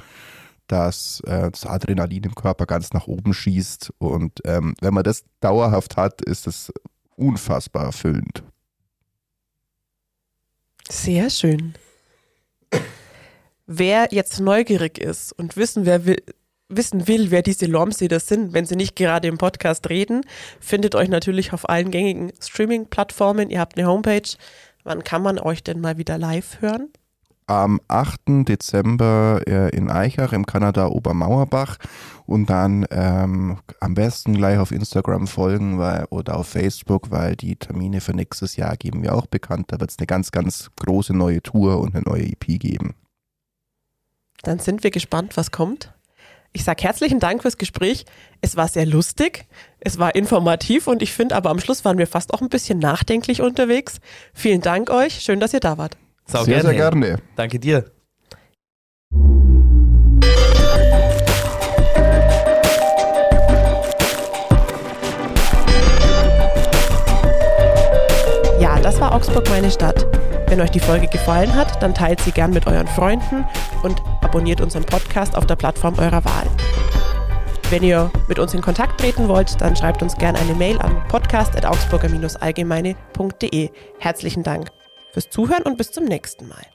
dass äh, das Adrenalin im Körper ganz nach oben schießt. Und ähm, wenn man das dauerhaft hat, ist es unfassbar erfüllend. Sehr schön. Wer jetzt neugierig ist und wissen, wer will, wissen will, wer diese Lomseder sind, wenn sie nicht gerade im Podcast reden, findet euch natürlich auf allen gängigen Streaming-Plattformen. Ihr habt eine Homepage. Wann kann man euch denn mal wieder live hören? Am 8. Dezember äh, in Eichach im Kanada Obermauerbach und dann ähm, am besten gleich auf Instagram folgen weil, oder auf Facebook, weil die Termine für nächstes Jahr geben wir auch bekannt. Da wird es eine ganz, ganz große neue Tour und eine neue EP geben. Dann sind wir gespannt, was kommt. Ich sage herzlichen Dank fürs Gespräch. Es war sehr lustig, es war informativ und ich finde aber am Schluss waren wir fast auch ein bisschen nachdenklich unterwegs. Vielen Dank euch, schön, dass ihr da wart. Sau sehr, sehr gerne. Danke dir. Ja, das war Augsburg meine Stadt. Wenn euch die Folge gefallen hat, dann teilt sie gern mit euren Freunden und abonniert unseren Podcast auf der Plattform eurer Wahl. Wenn ihr mit uns in Kontakt treten wollt, dann schreibt uns gerne eine Mail an podcast.augsburger-allgemeine.de. Herzlichen Dank fürs Zuhören und bis zum nächsten Mal.